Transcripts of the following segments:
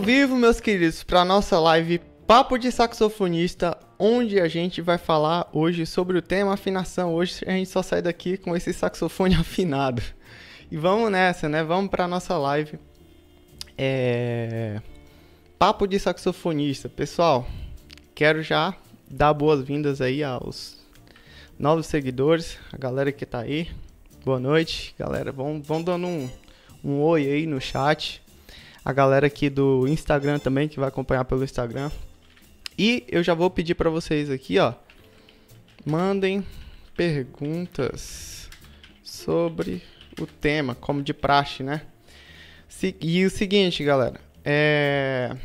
Ao vivo, meus queridos, para nossa live Papo de Saxofonista, onde a gente vai falar hoje sobre o tema afinação. Hoje a gente só sai daqui com esse saxofone afinado. E vamos nessa, né? Vamos para nossa live. É... Papo de Saxofonista. Pessoal, quero já dar boas-vindas aí aos novos seguidores, a galera que tá aí. Boa noite, galera. Vão, vão dando um, um oi aí no chat. A galera aqui do Instagram também, que vai acompanhar pelo Instagram. E eu já vou pedir para vocês aqui, ó. Mandem perguntas sobre o tema, como de praxe, né? E o seguinte, galera. É...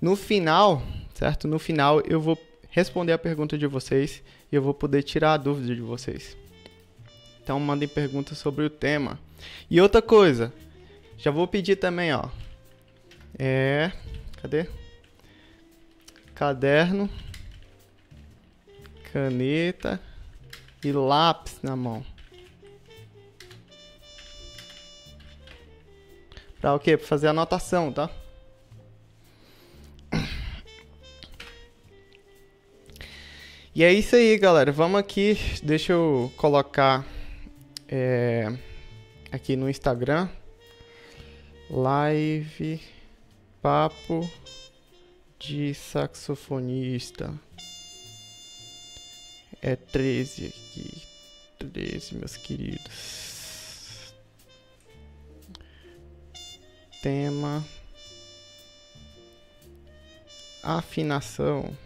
No final, certo? No final eu vou responder a pergunta de vocês e eu vou poder tirar a dúvida de vocês. Então mandem perguntas sobre o tema. E outra coisa, já vou pedir também, ó. É. Cadê? Caderno, caneta e lápis na mão. Pra o quê? Pra fazer anotação, tá? E é isso aí, galera. Vamos aqui. Deixa eu colocar é, aqui no Instagram. Live Papo de Saxofonista. É 13 aqui. 13, meus queridos. Tema. Afinação.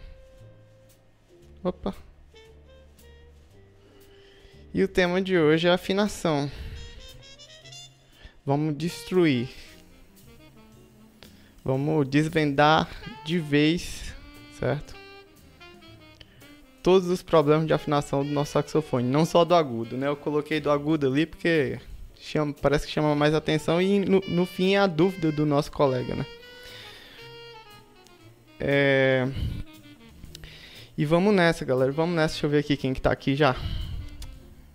Opa. E o tema de hoje é afinação. Vamos destruir. Vamos desvendar de vez, certo? Todos os problemas de afinação do nosso saxofone, não só do agudo, né? Eu coloquei do agudo ali porque chama, parece que chama mais atenção e no, no fim é a dúvida do nosso colega, né? É... E vamos nessa, galera. Vamos nessa. Deixa eu ver aqui quem que tá aqui já.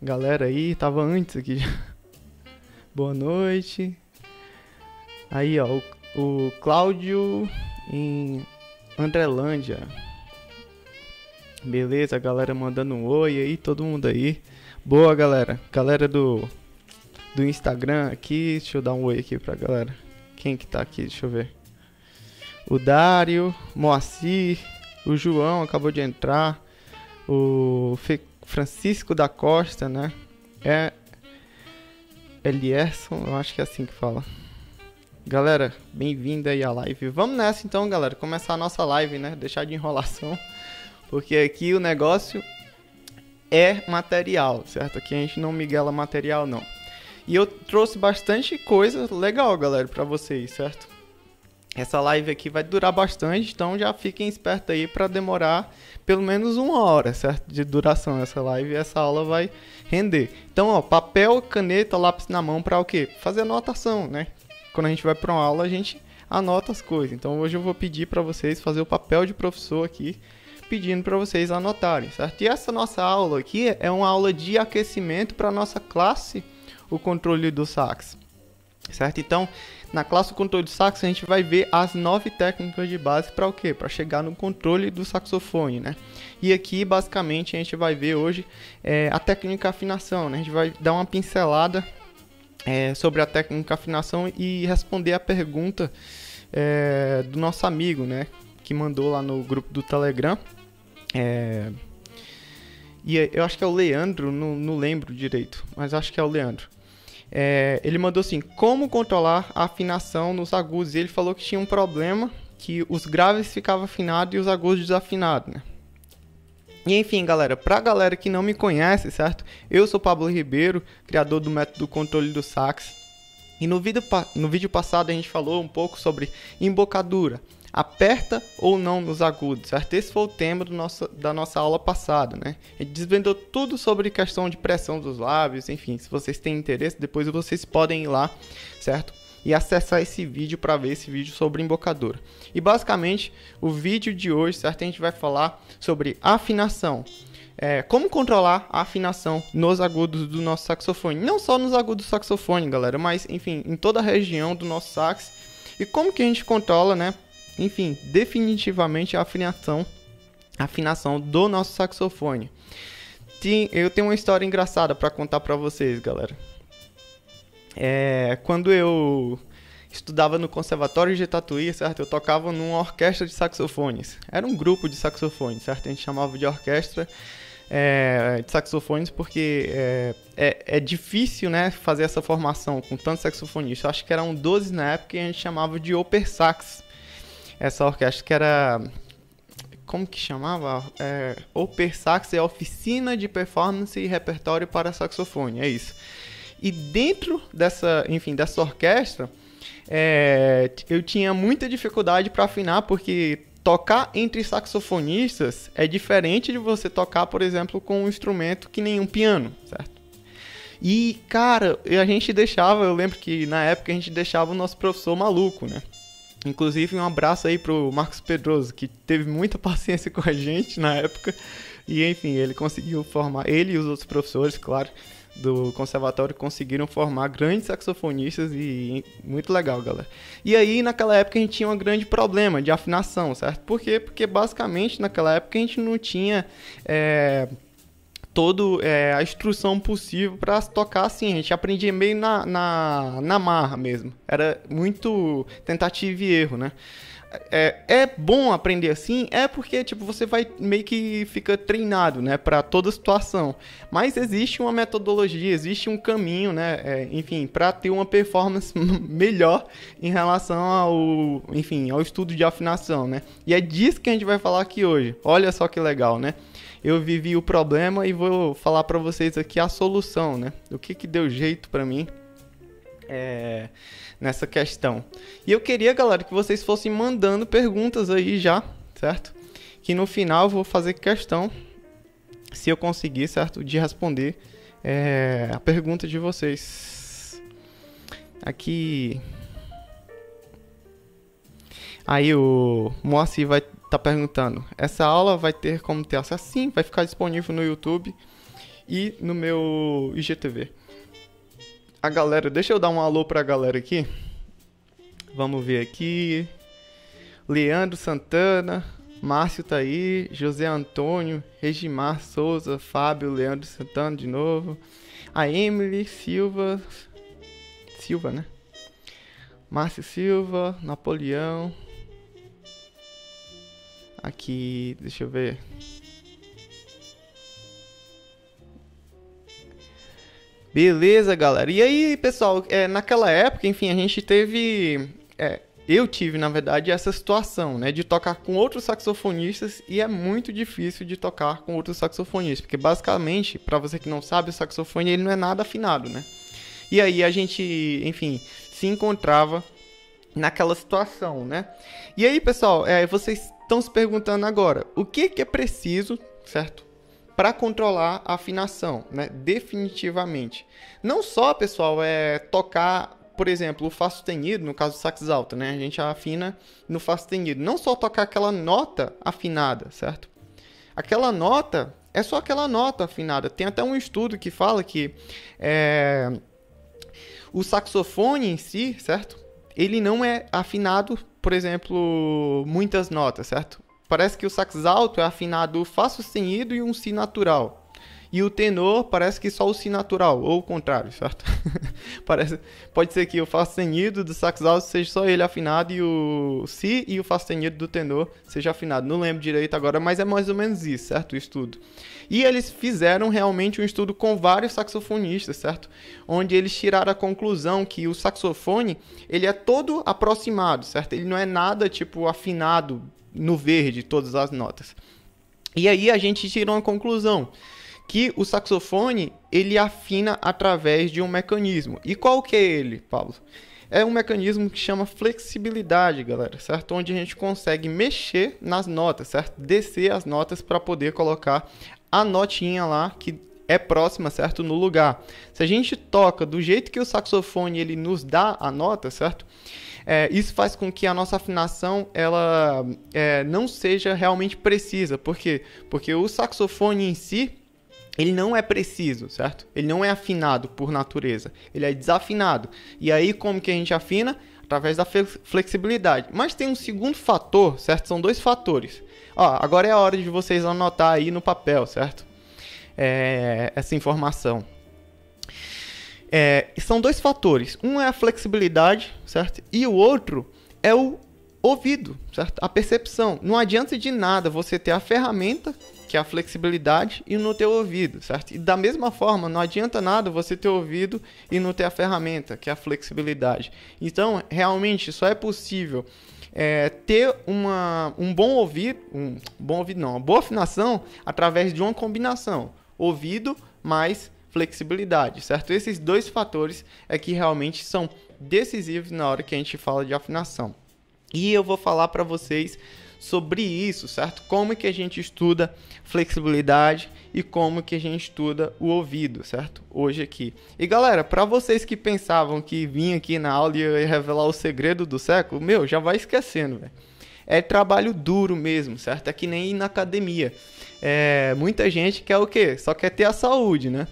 Galera aí, tava antes aqui já. Boa noite. Aí, ó, o, o Cláudio em Andrelândia. Beleza, galera mandando um oi aí, todo mundo aí. Boa, galera. Galera do do Instagram aqui, deixa eu dar um oi aqui pra galera. Quem que tá aqui? Deixa eu ver. O Dário, Moacir, o João acabou de entrar. O Fe Francisco da Costa, né? É Elierson, eu acho que é assim que fala. Galera, bem-vindo aí à live. Vamos nessa então, galera, começar a nossa live, né? Deixar de enrolação, porque aqui o negócio é material, certo? Aqui a gente não miguela material, não. E eu trouxe bastante coisa legal, galera, para vocês, certo? Essa live aqui vai durar bastante, então já fiquem espertos aí para demorar pelo menos uma hora, certo? De duração essa live essa aula vai render. Então, ó, papel, caneta, lápis na mão para o quê? Fazer anotação, né? Quando a gente vai para uma aula, a gente anota as coisas. Então, hoje eu vou pedir para vocês fazer o papel de professor aqui, pedindo para vocês anotarem, certo? E essa nossa aula aqui é uma aula de aquecimento para nossa classe, o controle do sax. Certo? Então, na classe do controle do sax, a gente vai ver as nove técnicas de base para o quê? Para chegar no controle do saxofone, né? E aqui, basicamente, a gente vai ver hoje é, a técnica afinação, né? A gente vai dar uma pincelada é, sobre a técnica afinação e responder a pergunta é, do nosso amigo, né? Que mandou lá no grupo do Telegram. É, e eu acho que é o Leandro, não, não lembro direito, mas acho que é o Leandro. É, ele mandou assim: como controlar a afinação nos agudos? E ele falou que tinha um problema que os graves ficavam afinados e os agudos desafinados, né? E enfim, galera, pra galera que não me conhece, certo? Eu sou Pablo Ribeiro, criador do método controle do sax. E no vídeo, no vídeo passado a gente falou um pouco sobre embocadura aperta ou não nos agudos, certo? Esse foi o tema do nosso, da nossa aula passada, né? A gente desvendou tudo sobre questão de pressão dos lábios, enfim, se vocês têm interesse, depois vocês podem ir lá, certo? E acessar esse vídeo para ver esse vídeo sobre embocadura. E basicamente, o vídeo de hoje, certo? A gente vai falar sobre afinação. É, como controlar a afinação nos agudos do nosso saxofone. Não só nos agudos do saxofone, galera, mas enfim, em toda a região do nosso sax E como que a gente controla, né? Enfim, definitivamente a afinação, a afinação do nosso saxofone. Eu tenho uma história engraçada para contar para vocês, galera. É, quando eu estudava no Conservatório de Tatuí, certo? Eu tocava numa orquestra de saxofones. Era um grupo de saxofones, certo? A gente chamava de orquestra é, de saxofones porque é, é, é, difícil, né, fazer essa formação com tantos saxofonistas. Acho que eram 12 na época e a gente chamava de Oper Sax. Essa orquestra que era como que chamava? É, Oper Sax é Oficina de Performance e Repertório para Saxofone, é isso. E dentro dessa, enfim, dessa orquestra, é, eu tinha muita dificuldade para afinar porque tocar entre saxofonistas é diferente de você tocar, por exemplo, com um instrumento que nem um piano, certo? E, cara, a gente deixava, eu lembro que na época a gente deixava o nosso professor maluco, né? Inclusive, um abraço aí pro Marcos Pedroso, que teve muita paciência com a gente na época. E, enfim, ele conseguiu formar, ele e os outros professores, claro, do conservatório conseguiram formar grandes saxofonistas e muito legal, galera. E aí naquela época a gente tinha um grande problema de afinação, certo? Por quê? Porque basicamente naquela época a gente não tinha é, todo é, a instrução possível para tocar assim. A gente aprendia meio na, na, na marra mesmo. Era muito tentativa e erro, né? É, é bom aprender assim, é porque tipo você vai meio que fica treinado, né, para toda situação. Mas existe uma metodologia, existe um caminho, né, é, enfim, para ter uma performance melhor em relação ao, enfim, ao estudo de afinação, né? E é disso que a gente vai falar aqui hoje. Olha só que legal, né? Eu vivi o problema e vou falar para vocês aqui a solução, né? O que que deu jeito para mim. É nessa questão. E eu queria, galera, que vocês fossem mandando perguntas aí já, certo? Que no final eu vou fazer questão, se eu conseguir, certo, de responder é, a pergunta de vocês. Aqui. Aí o Moacir vai estar tá perguntando: essa aula vai ter como ter acesso? Sim, vai ficar disponível no YouTube e no meu IGTV a galera. Deixa eu dar um alô pra galera aqui. Vamos ver aqui. Leandro Santana, Márcio tá aí, José Antônio, Regimar Souza, Fábio, Leandro Santana de novo. A Emily Silva. Silva, né? Márcio Silva, Napoleão. Aqui, deixa eu ver. Beleza, galera. E aí, pessoal, é, naquela época, enfim, a gente teve. É, eu tive, na verdade, essa situação, né? De tocar com outros saxofonistas e é muito difícil de tocar com outros saxofonistas. Porque, basicamente, para você que não sabe, o saxofone ele não é nada afinado, né? E aí a gente, enfim, se encontrava naquela situação, né? E aí, pessoal, é, vocês estão se perguntando agora, o que, que é preciso, certo? Para controlar a afinação, né? Definitivamente. Não só, pessoal, é tocar, por exemplo, o Fá sustenido, no caso do sax alto, né? A gente afina no Fá sustenido. Não só tocar aquela nota afinada, certo? Aquela nota é só aquela nota afinada. Tem até um estudo que fala que é, o saxofone em si, certo? Ele não é afinado, por exemplo, muitas notas, certo? Parece que o sax alto é afinado Fá sustenido e um Si natural. E o tenor parece que só o Si natural, ou o contrário, certo? parece, pode ser que o Fá sustenido do sax alto seja só ele afinado e o Si e o Fá sustenido do tenor seja afinado. Não lembro direito agora, mas é mais ou menos isso, certo? O estudo. E eles fizeram realmente um estudo com vários saxofonistas, certo? Onde eles tiraram a conclusão que o saxofone, ele é todo aproximado, certo? Ele não é nada tipo afinado no verde todas as notas. E aí a gente tirou uma conclusão que o saxofone ele afina através de um mecanismo. E qual que é ele, Paulo? É um mecanismo que chama flexibilidade, galera, certo? Onde a gente consegue mexer nas notas, certo? Descer as notas para poder colocar a notinha lá que é próxima, certo? No lugar. Se a gente toca do jeito que o saxofone ele nos dá a nota, certo? É, isso faz com que a nossa afinação ela é, não seja realmente precisa. Por quê? Porque o saxofone em si ele não é preciso, certo? Ele não é afinado por natureza, ele é desafinado. E aí como que a gente afina? Através da flexibilidade. Mas tem um segundo fator, certo? São dois fatores. Ó, agora é a hora de vocês anotar aí no papel, certo? É, essa informação. É, são dois fatores. Um é a flexibilidade, certo? E o outro é o ouvido, certo? A percepção. Não adianta de nada você ter a ferramenta, que é a flexibilidade, e no teu ouvido, certo? E da mesma forma, não adianta nada você ter ouvido e não ter a ferramenta, que é a flexibilidade. Então, realmente, só é possível é, ter uma, um bom ouvido, um bom ouvido não, uma boa afinação através de uma combinação ouvido mais flexibilidade, certo? Esses dois fatores é que realmente são decisivos na hora que a gente fala de afinação. E eu vou falar para vocês sobre isso, certo? Como que a gente estuda flexibilidade e como que a gente estuda o ouvido, certo? Hoje aqui. E galera, para vocês que pensavam que vim aqui na aula e ia revelar o segredo do século, meu, já vai esquecendo, velho. É trabalho duro mesmo, certo? É que nem na academia. É, muita gente quer o quê? Só quer ter a saúde, né?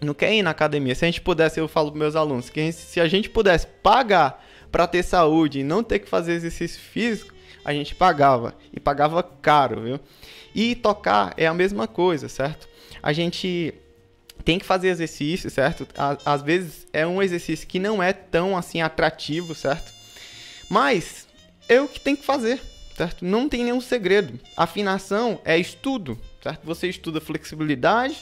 Não quer ir na academia. Se a gente pudesse, eu falo para meus alunos, que se a gente pudesse pagar para ter saúde e não ter que fazer exercício físico, a gente pagava. E pagava caro, viu? E tocar é a mesma coisa, certo? A gente tem que fazer exercício, certo? Às vezes é um exercício que não é tão assim atrativo, certo? Mas é o que tem que fazer, certo? Não tem nenhum segredo. Afinação é estudo, certo? Você estuda flexibilidade,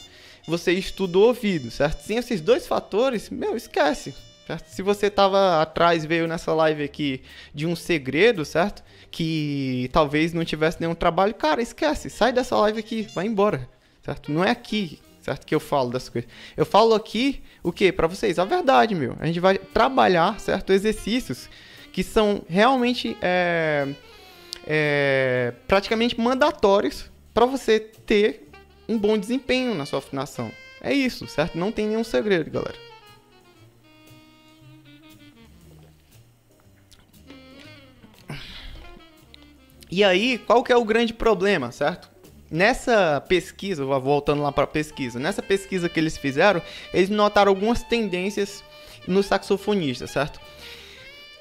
você estuda o ouvido, certo? Sem esses dois fatores, meu, esquece, certo? Se você tava atrás, veio nessa live aqui de um segredo, certo? Que talvez não tivesse nenhum trabalho, cara, esquece, sai dessa live aqui, vai embora, certo? Não é aqui, certo? Que eu falo dessas coisas. Eu falo aqui o que para vocês? A verdade, meu. A gente vai trabalhar, certo? Exercícios que são realmente é, é, praticamente mandatórios para você ter um bom desempenho na sua afinação. É isso, certo? Não tem nenhum segredo, galera. E aí, qual que é o grande problema, certo? Nessa pesquisa, voltando lá para a pesquisa, nessa pesquisa que eles fizeram, eles notaram algumas tendências no saxofonista, certo?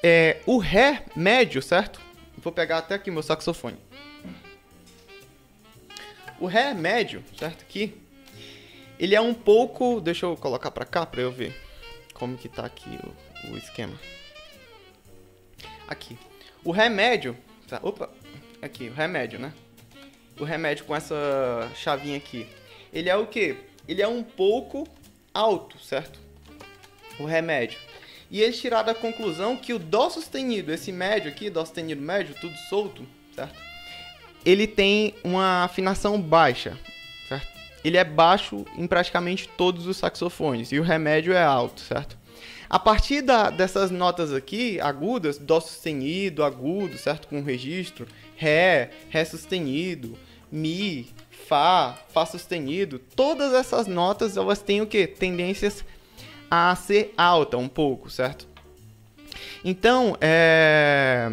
É, o Ré médio, certo? Vou pegar até aqui meu saxofone. O Ré médio, certo? Aqui, ele é um pouco... Deixa eu colocar para cá para eu ver como que tá aqui o, o esquema. Aqui. O Ré médio... Tá, opa, Aqui, o remédio, né? O remédio com essa chavinha aqui. Ele é o quê? Ele é um pouco alto, certo? O remédio. E eles tiraram a conclusão que o Dó sustenido, esse médio aqui, Dó sustenido médio, tudo solto, certo? Ele tem uma afinação baixa, certo? Ele é baixo em praticamente todos os saxofones e o remédio é alto, certo? A partir da, dessas notas aqui, agudas, Dó sustenido, agudo, certo? Com registro, Ré, Ré sustenido, Mi, Fá, Fá sustenido, todas essas notas elas têm o que? Tendências a ser alta um pouco, certo? Então, é...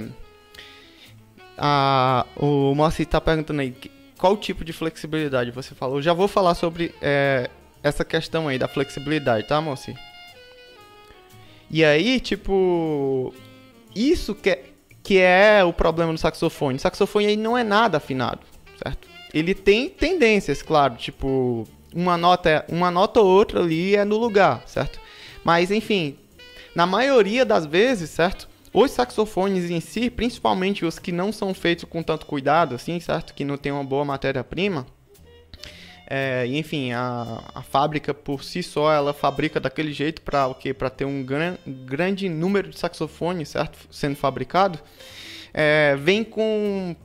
A, o Moacir está perguntando aí qual tipo de flexibilidade você falou. Eu já vou falar sobre é, essa questão aí da flexibilidade, tá, Moacir? E aí, tipo, isso que é, que é o problema do saxofone. O saxofone aí não é nada afinado, certo? Ele tem tendências, claro, tipo, uma nota, uma nota ou outra ali é no lugar, certo? Mas enfim, na maioria das vezes, certo? Os saxofones em si, principalmente os que não são feitos com tanto cuidado, assim, certo? Que não tem uma boa matéria-prima, é, enfim, a, a fábrica por si só, ela fabrica daquele jeito para o quê? Para ter um gran, grande número de saxofones, certo? Sendo fabricado. É, vem com,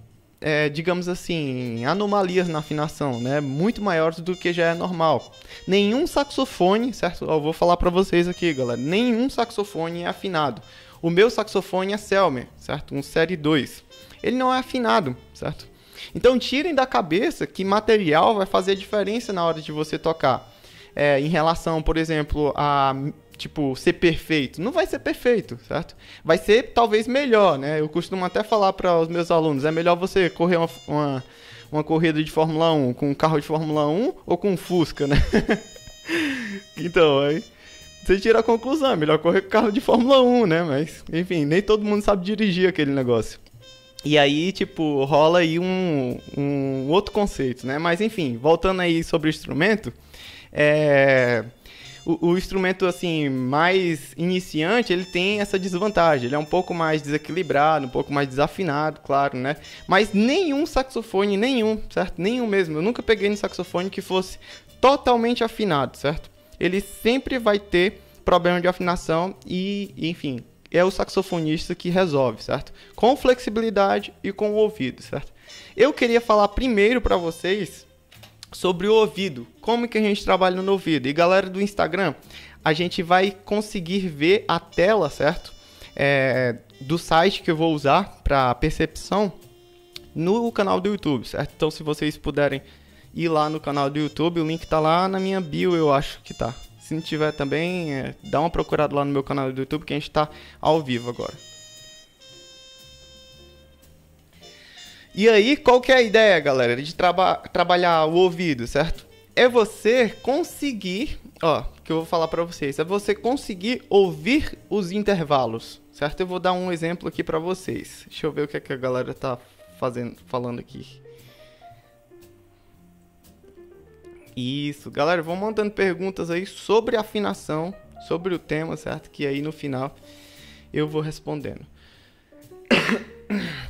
é, digamos assim, anomalias na afinação, né? Muito maiores do que já é normal. Nenhum saxofone, certo? Eu vou falar para vocês aqui, galera. Nenhum saxofone é afinado. O meu saxofone é Selmer, certo? Um série 2. Ele não é afinado, certo? Então tirem da cabeça que material vai fazer diferença na hora de você tocar. É, em relação, por exemplo, a tipo ser perfeito, não vai ser perfeito, certo? Vai ser talvez melhor, né? Eu costumo até falar para os meus alunos, é melhor você correr uma, uma, uma corrida de Fórmula 1 com um carro de Fórmula 1 ou com um Fusca, né? então, aí você tira a conclusão, é melhor correr com carro de Fórmula 1, né? Mas, enfim, nem todo mundo sabe dirigir aquele negócio. E aí, tipo, rola aí um, um outro conceito, né? Mas, enfim, voltando aí sobre o instrumento, é... O, o, instrumento assim mais iniciante ele tem essa desvantagem ele é um pouco mais desequilibrado um pouco mais desafinado claro né mas nenhum saxofone nenhum certo nenhum mesmo eu nunca peguei no saxofone que fosse totalmente afinado certo ele sempre vai ter problema de afinação e, enfim, é o saxofonista que resolve, certo? Com flexibilidade e com o ouvido, certo? Eu queria falar primeiro para vocês sobre o ouvido, como que a gente trabalha no ouvido. E galera do Instagram, a gente vai conseguir ver a tela, certo? É, do site que eu vou usar para percepção no canal do YouTube, certo? Então, se vocês puderem ir lá no canal do YouTube. O link tá lá na minha bio, eu acho que tá. Se não tiver também, é, dá uma procurada lá no meu canal do YouTube que a gente tá ao vivo agora. E aí, qual que é a ideia, galera, de traba trabalhar o ouvido, certo? É você conseguir, ó, que eu vou falar para vocês, é você conseguir ouvir os intervalos, certo? Eu vou dar um exemplo aqui para vocês. Deixa eu ver o que, é que a galera tá fazendo, falando aqui. Isso, galera, vão mandando perguntas aí sobre afinação, sobre o tema, certo? Que aí no final eu vou respondendo.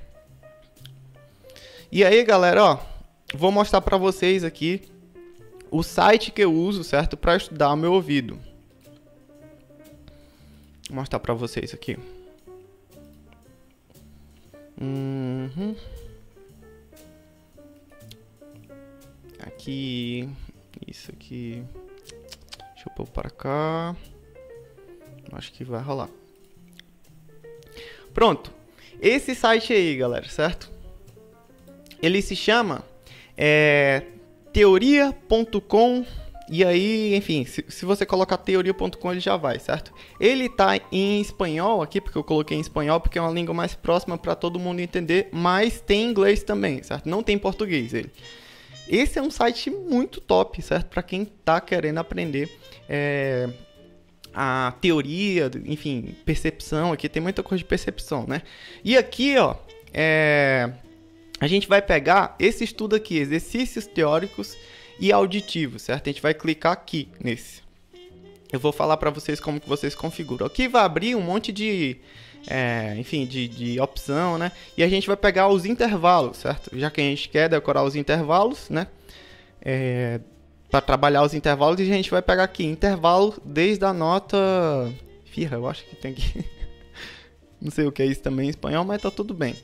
E aí, galera, ó, vou mostrar para vocês aqui o site que eu uso, certo, para estudar meu ouvido. Vou mostrar para vocês aqui. Uhum. Aqui isso aqui. Deixa eu pôr para cá. Acho que vai rolar. Pronto. Esse site aí, galera, certo? Ele se chama é, teoria.com e aí, enfim, se, se você colocar teoria.com ele já vai, certo? Ele tá em espanhol aqui, porque eu coloquei em espanhol porque é uma língua mais próxima para todo mundo entender, mas tem inglês também, certo? Não tem português ele. Esse é um site muito top, certo? Para quem está querendo aprender é, a teoria, enfim, percepção. Aqui tem muita coisa de percepção, né? E aqui, ó, é, a gente vai pegar esse estudo aqui, exercícios teóricos e auditivos, certo? A gente vai clicar aqui nesse. Eu vou falar para vocês como que vocês configuram. Aqui vai abrir um monte de é, enfim, de, de opção, né? E a gente vai pegar os intervalos, certo? Já que a gente quer decorar os intervalos, né? É, para trabalhar os intervalos, a gente vai pegar aqui intervalo desde a nota. Firra, eu acho que tem que. Não sei o que é isso também em espanhol, mas tá tudo bem.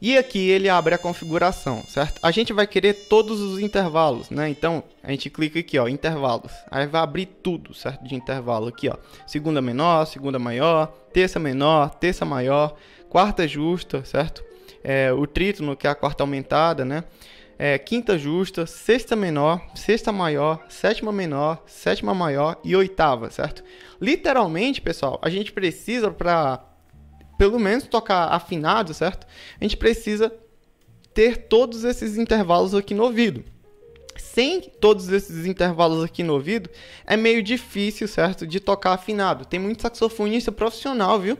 E aqui ele abre a configuração, certo? A gente vai querer todos os intervalos, né? Então, a gente clica aqui, ó, intervalos. Aí vai abrir tudo, certo? De intervalo aqui, ó. Segunda menor, segunda maior, terça menor, terça maior, quarta justa, certo? É, o trítono, que é a quarta aumentada, né? É, quinta justa, sexta menor, sexta maior, sétima menor, sétima maior e oitava, certo? Literalmente, pessoal, a gente precisa para pelo menos tocar afinado, certo? A gente precisa ter todos esses intervalos aqui no ouvido. Sem todos esses intervalos aqui no ouvido, é meio difícil, certo? De tocar afinado. Tem muito saxofonista profissional, viu?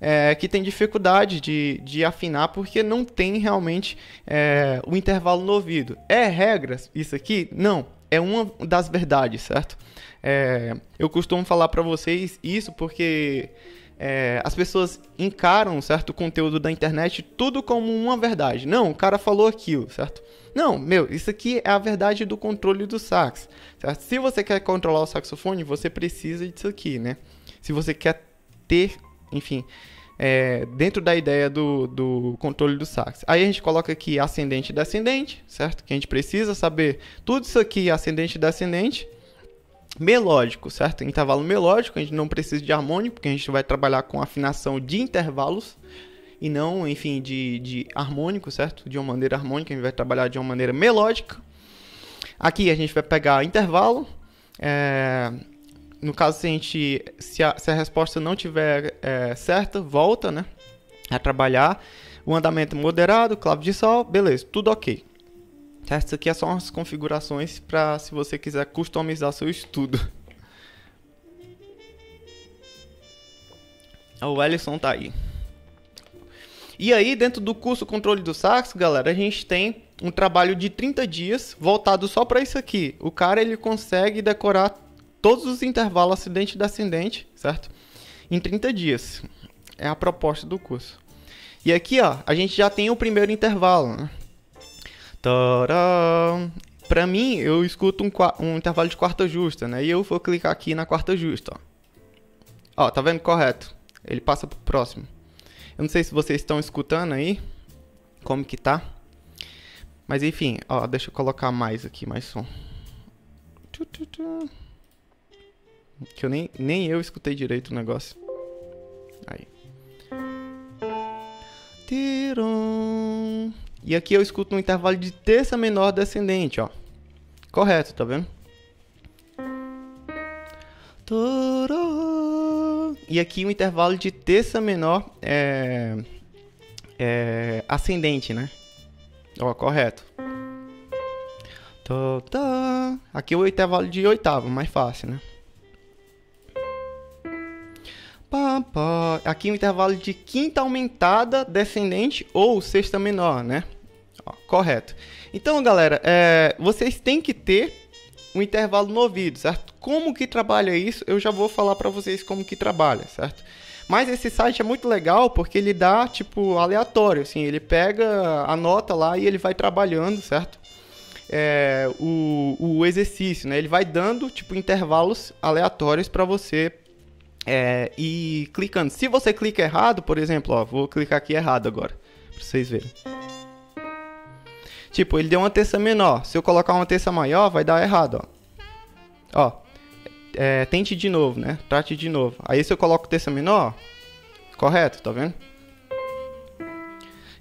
É, que tem dificuldade de, de afinar porque não tem realmente é, o intervalo no ouvido. É regra isso aqui? Não. É uma das verdades, certo? É, eu costumo falar para vocês isso porque é, as pessoas encaram certo conteúdo da internet tudo como uma verdade. Não, o cara falou aquilo, certo? Não, meu, isso aqui é a verdade do controle do sax, certo? Se você quer controlar o saxofone, você precisa disso aqui, né? Se você quer ter, enfim, é, dentro da ideia do, do controle do sax. Aí a gente coloca aqui ascendente e descendente, certo? Que a gente precisa saber tudo isso aqui, ascendente e descendente melódico, certo? Intervalo melódico, a gente não precisa de harmônico, porque a gente vai trabalhar com afinação de intervalos e não, enfim, de, de harmônico, certo? De uma maneira harmônica, a gente vai trabalhar de uma maneira melódica. Aqui a gente vai pegar intervalo. É, no caso, se a, gente, se a, se a resposta não tiver é, certa, volta, né? A trabalhar. o andamento moderado, clave de sol, beleza, tudo ok. Isso aqui é só umas configurações para se você quiser customizar seu estudo. O Ellison tá aí. E aí, dentro do curso Controle do Sax, galera, a gente tem um trabalho de 30 dias voltado só para isso aqui. O cara ele consegue decorar todos os intervalos acidente e descendente, certo? Em 30 dias. É a proposta do curso. E aqui, ó, a gente já tem o primeiro intervalo, né? Para mim, eu escuto um, um, intervalo de quarta justa, né? E eu vou clicar aqui na quarta justa, ó. Ó, tá vendo? Correto. Ele passa pro próximo. Eu não sei se vocês estão escutando aí. Como que tá. Mas enfim, ó, deixa eu colocar mais aqui, mais som. Que eu nem, nem eu escutei direito o negócio. Aí. Tiron. E aqui eu escuto um intervalo de terça menor descendente, ó. Correto, tá vendo? E aqui um intervalo de terça menor é, é ascendente, né? Ó, correto. Aqui o intervalo de oitava, mais fácil, né? Aqui um intervalo de quinta aumentada descendente ou sexta menor, né? Ó, correto. Então, galera, é, vocês têm que ter um intervalo no ouvido, certo? Como que trabalha isso? Eu já vou falar para vocês como que trabalha, certo? Mas esse site é muito legal porque ele dá, tipo, aleatório, assim, ele pega a nota lá e ele vai trabalhando, certo? É, o, o exercício, né? Ele vai dando, tipo, intervalos aleatórios para você é, ir clicando. Se você clica errado, por exemplo, ó, vou clicar aqui errado agora, para vocês verem. Tipo, ele deu uma terça menor. Se eu colocar uma terça maior, vai dar errado, ó. Ó, é, tente de novo, né? Trate de novo. Aí se eu coloco terça menor, correto, tá vendo?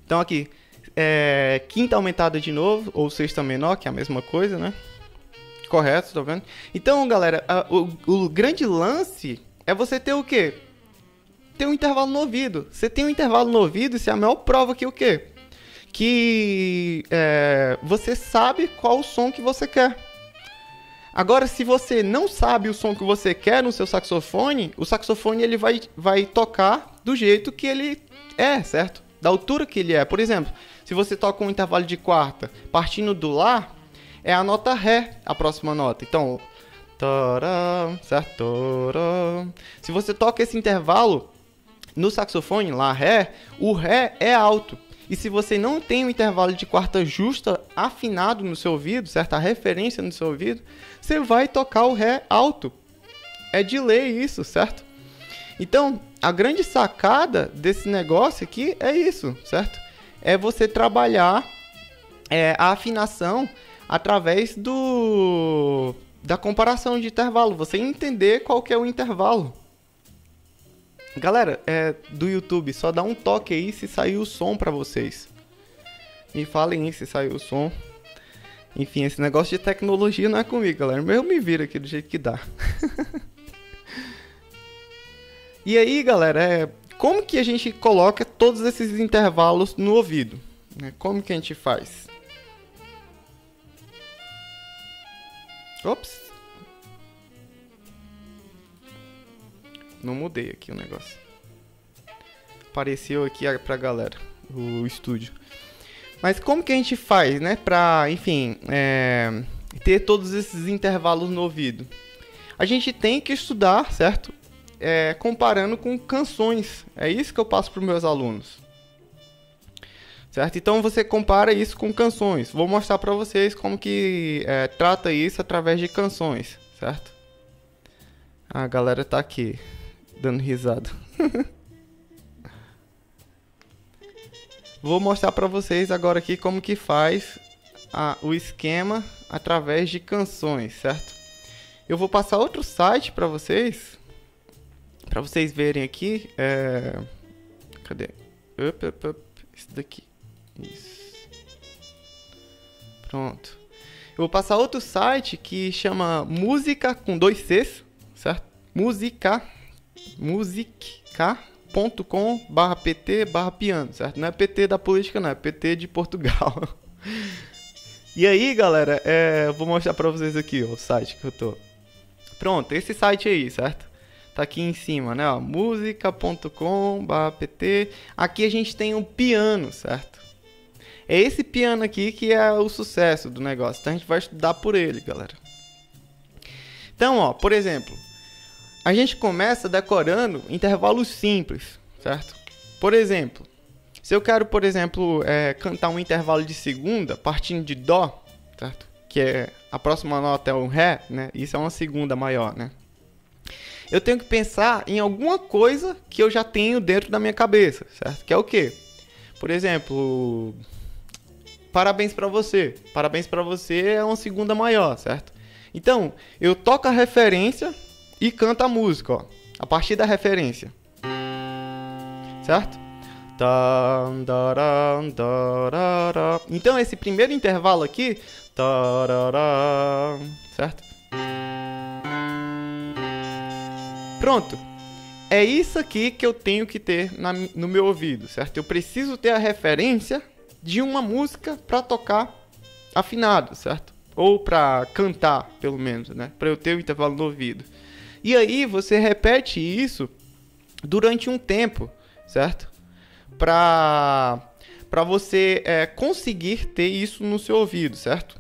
Então aqui, é, quinta aumentada de novo, ou sexta menor, que é a mesma coisa, né? Correto, tá vendo? Então, galera, a, o, o grande lance é você ter o quê? Ter um intervalo no ouvido. Você tem um intervalo no ouvido, isso é a maior prova que o quê? que é, você sabe qual o som que você quer. Agora, se você não sabe o som que você quer no seu saxofone, o saxofone ele vai, vai tocar do jeito que ele é, certo? Da altura que ele é. Por exemplo, se você toca um intervalo de quarta partindo do Lá, é a nota Ré a próxima nota. Então, Se você toca esse intervalo no saxofone, Lá, Ré, o Ré é alto. E se você não tem um intervalo de quarta justa afinado no seu ouvido, certa referência no seu ouvido, você vai tocar o Ré alto. É de lei isso, certo? Então, a grande sacada desse negócio aqui é isso, certo? É você trabalhar é, a afinação através do da comparação de intervalo, você entender qual que é o intervalo. Galera, é do YouTube, só dá um toque aí se saiu o som para vocês. Me falem aí se saiu o som. Enfim, esse negócio de tecnologia não é comigo, galera. Eu me viro aqui do jeito que dá. e aí, galera, é, como que a gente coloca todos esses intervalos no ouvido? Né? Como que a gente faz? Ops. Não mudei aqui o negócio. Apareceu aqui pra galera o estúdio. Mas como que a gente faz, né? Pra, enfim, é, ter todos esses intervalos no ouvido? A gente tem que estudar, certo? É, comparando com canções. É isso que eu passo para meus alunos. Certo? Então você compara isso com canções. Vou mostrar para vocês como que é, trata isso através de canções, certo? A galera tá aqui dando risada. Vou mostrar para vocês agora aqui como que faz a, o esquema através de canções, certo? Eu vou passar outro site para vocês, para vocês verem aqui. É... Cadê? Up, up, up. Isso daqui. Isso. Pronto. Eu vou passar outro site que chama Música com dois Cs, certo? Música musica facebook.com barra pt barra piano, certo? Não é PT da política, não, é PT de Portugal. e aí, galera, é, eu vou mostrar pra vocês aqui ó, o site que eu tô. Pronto, esse site aí, certo? Tá aqui em cima, né? música.com barra pt. Aqui a gente tem um piano, certo? É esse piano aqui que é o sucesso do negócio. Então a gente vai estudar por ele, galera. Então, ó, por exemplo, a gente começa decorando intervalos simples, certo? Por exemplo, se eu quero, por exemplo, é, cantar um intervalo de segunda partindo de Dó, certo? Que é a próxima nota é o Ré, né? Isso é uma segunda maior, né? Eu tenho que pensar em alguma coisa que eu já tenho dentro da minha cabeça, certo? Que é o quê? Por exemplo, parabéns para você. Parabéns para você é uma segunda maior, certo? Então, eu toco a referência e canta a música, ó, a partir da referência. Certo? Então esse primeiro intervalo aqui, certo? Pronto. É isso aqui que eu tenho que ter na, no meu ouvido, certo? Eu preciso ter a referência de uma música para tocar afinado, certo? Ou para cantar, pelo menos, né? Para eu ter o intervalo no ouvido. E aí você repete isso durante um tempo, certo? Para para você é, conseguir ter isso no seu ouvido, certo?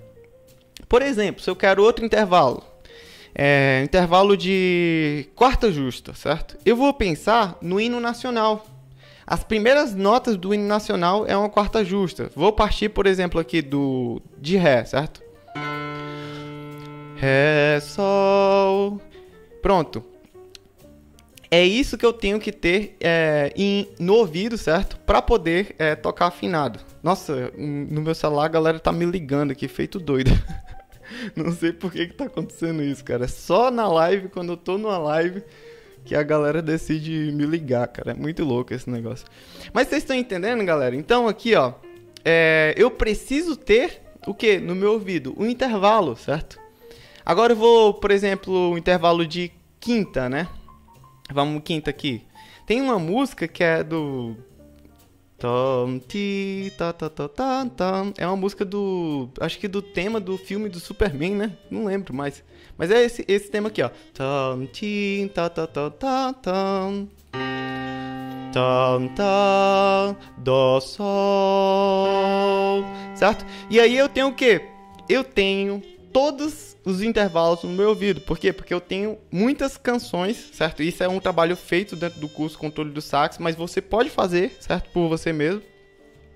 Por exemplo, se eu quero outro intervalo, é, intervalo de quarta justa, certo? Eu vou pensar no hino nacional. As primeiras notas do hino nacional é uma quarta justa. Vou partir, por exemplo, aqui do de ré, certo? Ré, sol, Pronto. É isso que eu tenho que ter é, em, no ouvido, certo? Para poder é, tocar afinado. Nossa, no meu celular a galera tá me ligando aqui, feito doido. Não sei por que, que tá acontecendo isso, cara. É só na live, quando eu tô numa live, que a galera decide me ligar, cara. É muito louco esse negócio. Mas vocês estão entendendo, galera? Então aqui, ó. É, eu preciso ter o que no meu ouvido? O intervalo, certo? Agora eu vou, por exemplo, o intervalo de quinta, né? Vamos quinta aqui. Tem uma música que é do é uma música do. Acho que do tema do filme do Superman, né? Não lembro mais. Mas é esse, esse tema aqui, ó. Do sol. Certo? E aí eu tenho o quê? Eu tenho todos os intervalos no meu ouvido. Por quê? Porque eu tenho muitas canções, certo? Isso é um trabalho feito dentro do curso Controle do Sax, mas você pode fazer, certo? Por você mesmo.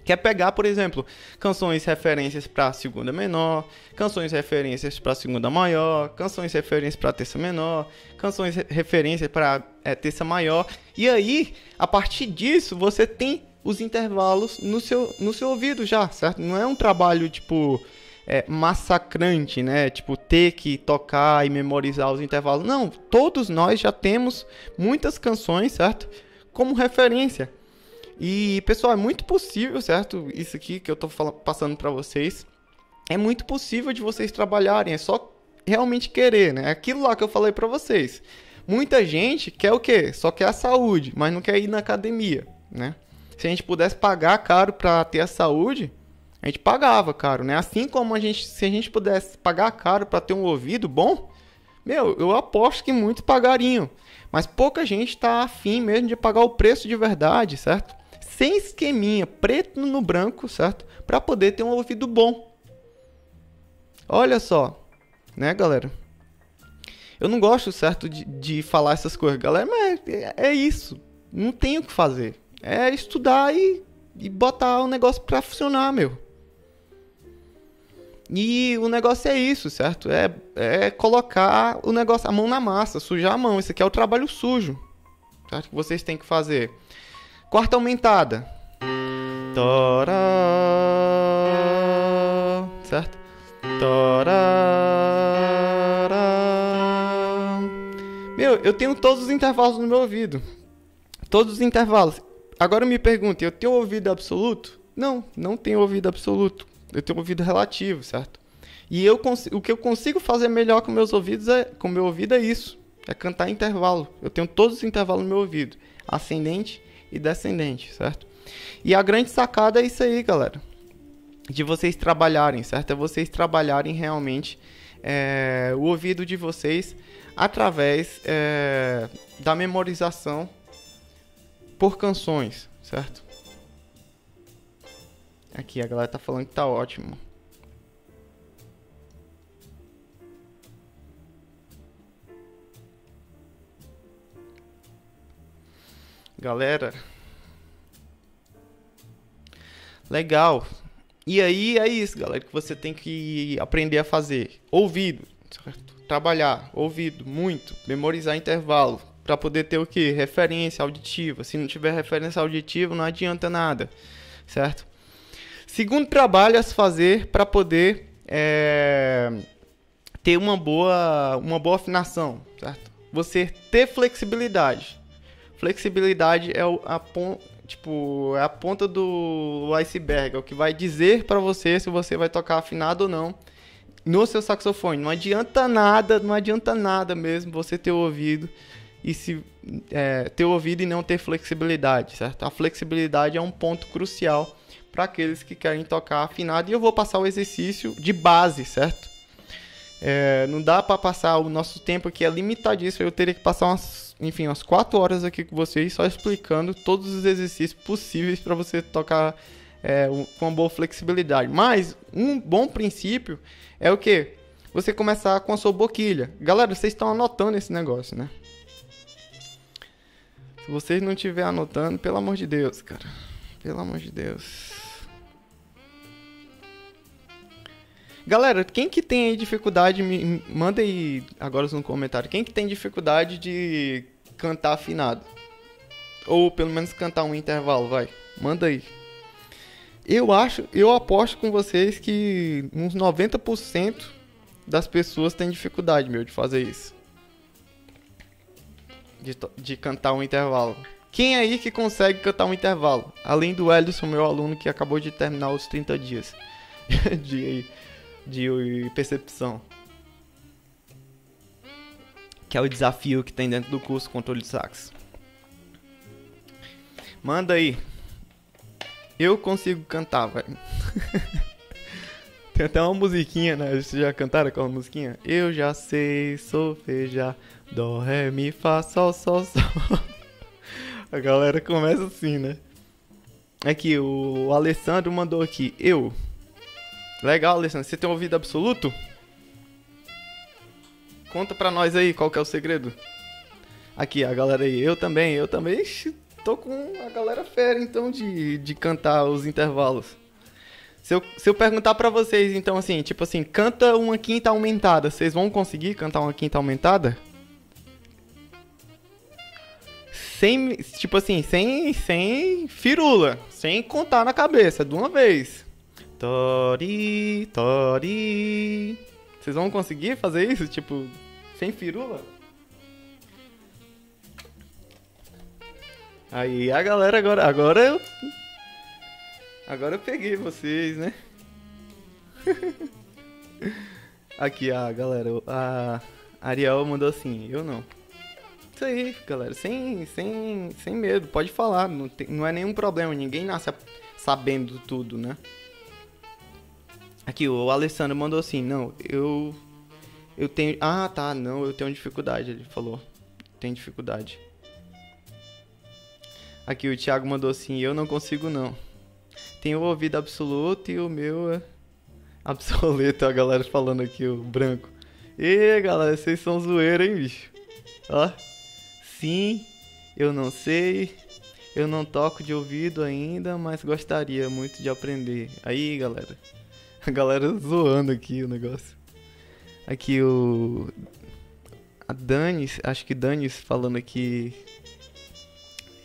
Quer pegar, por exemplo, canções referências para segunda menor, canções referências para segunda maior, canções referências para terça menor, canções referências para é, terça maior. E aí, a partir disso, você tem os intervalos no seu, no seu ouvido já, certo? Não é um trabalho tipo é, massacrante, né? Tipo, ter que tocar e memorizar os intervalos. Não, todos nós já temos muitas canções, certo? Como referência. E, pessoal, é muito possível, certo? Isso aqui que eu tô falando, passando para vocês. É muito possível de vocês trabalharem, é só realmente querer, né? Aquilo lá que eu falei para vocês. Muita gente quer o quê? Só quer a saúde, mas não quer ir na academia, né? Se a gente pudesse pagar caro para ter a saúde, a gente pagava caro, né? Assim como a gente, se a gente pudesse pagar caro para ter um ouvido bom, meu, eu aposto que muitos pagariam. Mas pouca gente está afim mesmo de pagar o preço de verdade, certo? Sem esqueminha, preto no branco, certo? Para poder ter um ouvido bom. Olha só, né, galera? Eu não gosto, certo, de, de falar essas coisas, galera, mas é, é isso. Não tem o que fazer. É estudar e, e botar o negócio para funcionar, meu. E o negócio é isso, certo? É, é colocar o negócio, a mão na massa, sujar a mão. Isso aqui é o trabalho sujo, certo? Que vocês têm que fazer. Quarta aumentada. Torá, certo? Torá. Meu, eu tenho todos os intervalos no meu ouvido. Todos os intervalos. Agora me pergunte, eu tenho ouvido absoluto? Não, não tenho ouvido absoluto eu tenho ouvido relativo, certo? E eu o que eu consigo fazer melhor com meus ouvidos é, com meu ouvido é isso, é cantar intervalo. Eu tenho todos os intervalos no meu ouvido, ascendente e descendente, certo? E a grande sacada é isso aí, galera. De vocês trabalharem, certo? É vocês trabalharem realmente é, o ouvido de vocês através é, da memorização por canções, certo? Aqui a galera tá falando que tá ótimo. Galera, legal. E aí é isso, galera, que você tem que aprender a fazer. Ouvido, certo? Trabalhar, ouvido, muito, memorizar intervalo, para poder ter o que? Referência auditiva. Se não tiver referência auditiva, não adianta nada, certo? Segundo trabalho a se fazer para poder é, ter uma boa, uma boa afinação, certo? Você ter flexibilidade. Flexibilidade é a, tipo, é a ponta do iceberg, é o que vai dizer para você se você vai tocar afinado ou não no seu saxofone. Não adianta nada, não adianta nada mesmo você ter ouvido e se é, ter ouvido e não ter flexibilidade, certo? A flexibilidade é um ponto crucial para aqueles que querem tocar afinado e eu vou passar o exercício de base, certo? É, não dá para passar o nosso tempo aqui é limitadíssimo. Eu teria que passar umas, enfim, umas 4 horas aqui com vocês só explicando todos os exercícios possíveis para você tocar é, com uma boa flexibilidade. Mas um bom princípio é o que? Você começar com a sua boquilha. Galera, vocês estão anotando esse negócio, né? Se vocês não estiverem anotando, pelo amor de Deus, cara. Pelo amor de Deus. Galera, quem que tem aí dificuldade, me manda aí agora no comentário. Quem que tem dificuldade de cantar afinado? Ou pelo menos cantar um intervalo, vai. Manda aí. Eu acho, eu aposto com vocês que uns 90% das pessoas têm dificuldade, meu, de fazer isso. De, de cantar um intervalo. Quem aí que consegue cantar um intervalo? Além do Ellison, meu aluno que acabou de terminar os 30 dias de de percepção. Que é o desafio que tem dentro do curso controle de sax. Manda aí. Eu consigo cantar, velho. tem até uma musiquinha, né? Vocês já cantaram aquela musiquinha? Eu já sei solfejar. Dó, ré, mi, fá, sol, sol, sol. A galera começa assim, né? Aqui, o Alessandro mandou aqui. Eu Legal, Alessandro. Você tem ouvido absoluto? Conta pra nós aí qual que é o segredo. Aqui, a galera aí. Eu também, eu também. Ixi, tô com a galera fera, então, de, de cantar os intervalos. Se eu, se eu perguntar pra vocês, então, assim, tipo assim, canta uma quinta aumentada, vocês vão conseguir cantar uma quinta aumentada? Sem, tipo assim, sem, sem firula, sem contar na cabeça, de uma vez. Tori, tori. Vocês vão conseguir fazer isso, tipo, sem firula? Aí a galera agora, agora eu Agora eu peguei vocês, né? Aqui a galera, a Ariel mandou assim, eu não. Isso aí, galera, sem, sem, sem medo, pode falar, não, tem, não é nenhum problema, ninguém nasce sabendo tudo, né? Aqui, o Alessandro mandou assim, não, eu. Eu tenho. Ah, tá, não, eu tenho dificuldade, ele falou. Tem dificuldade. Aqui, o Thiago mandou assim, eu não consigo não. Tenho o ouvido absoluto e o meu é obsoleto, a galera falando aqui, o branco. E galera, vocês são zoeira, hein, bicho? Ó. Sim, eu não sei. Eu não toco de ouvido ainda, mas gostaria muito de aprender. Aí, galera. A galera zoando aqui o negócio. Aqui o. A Dani, acho que Dani falando aqui.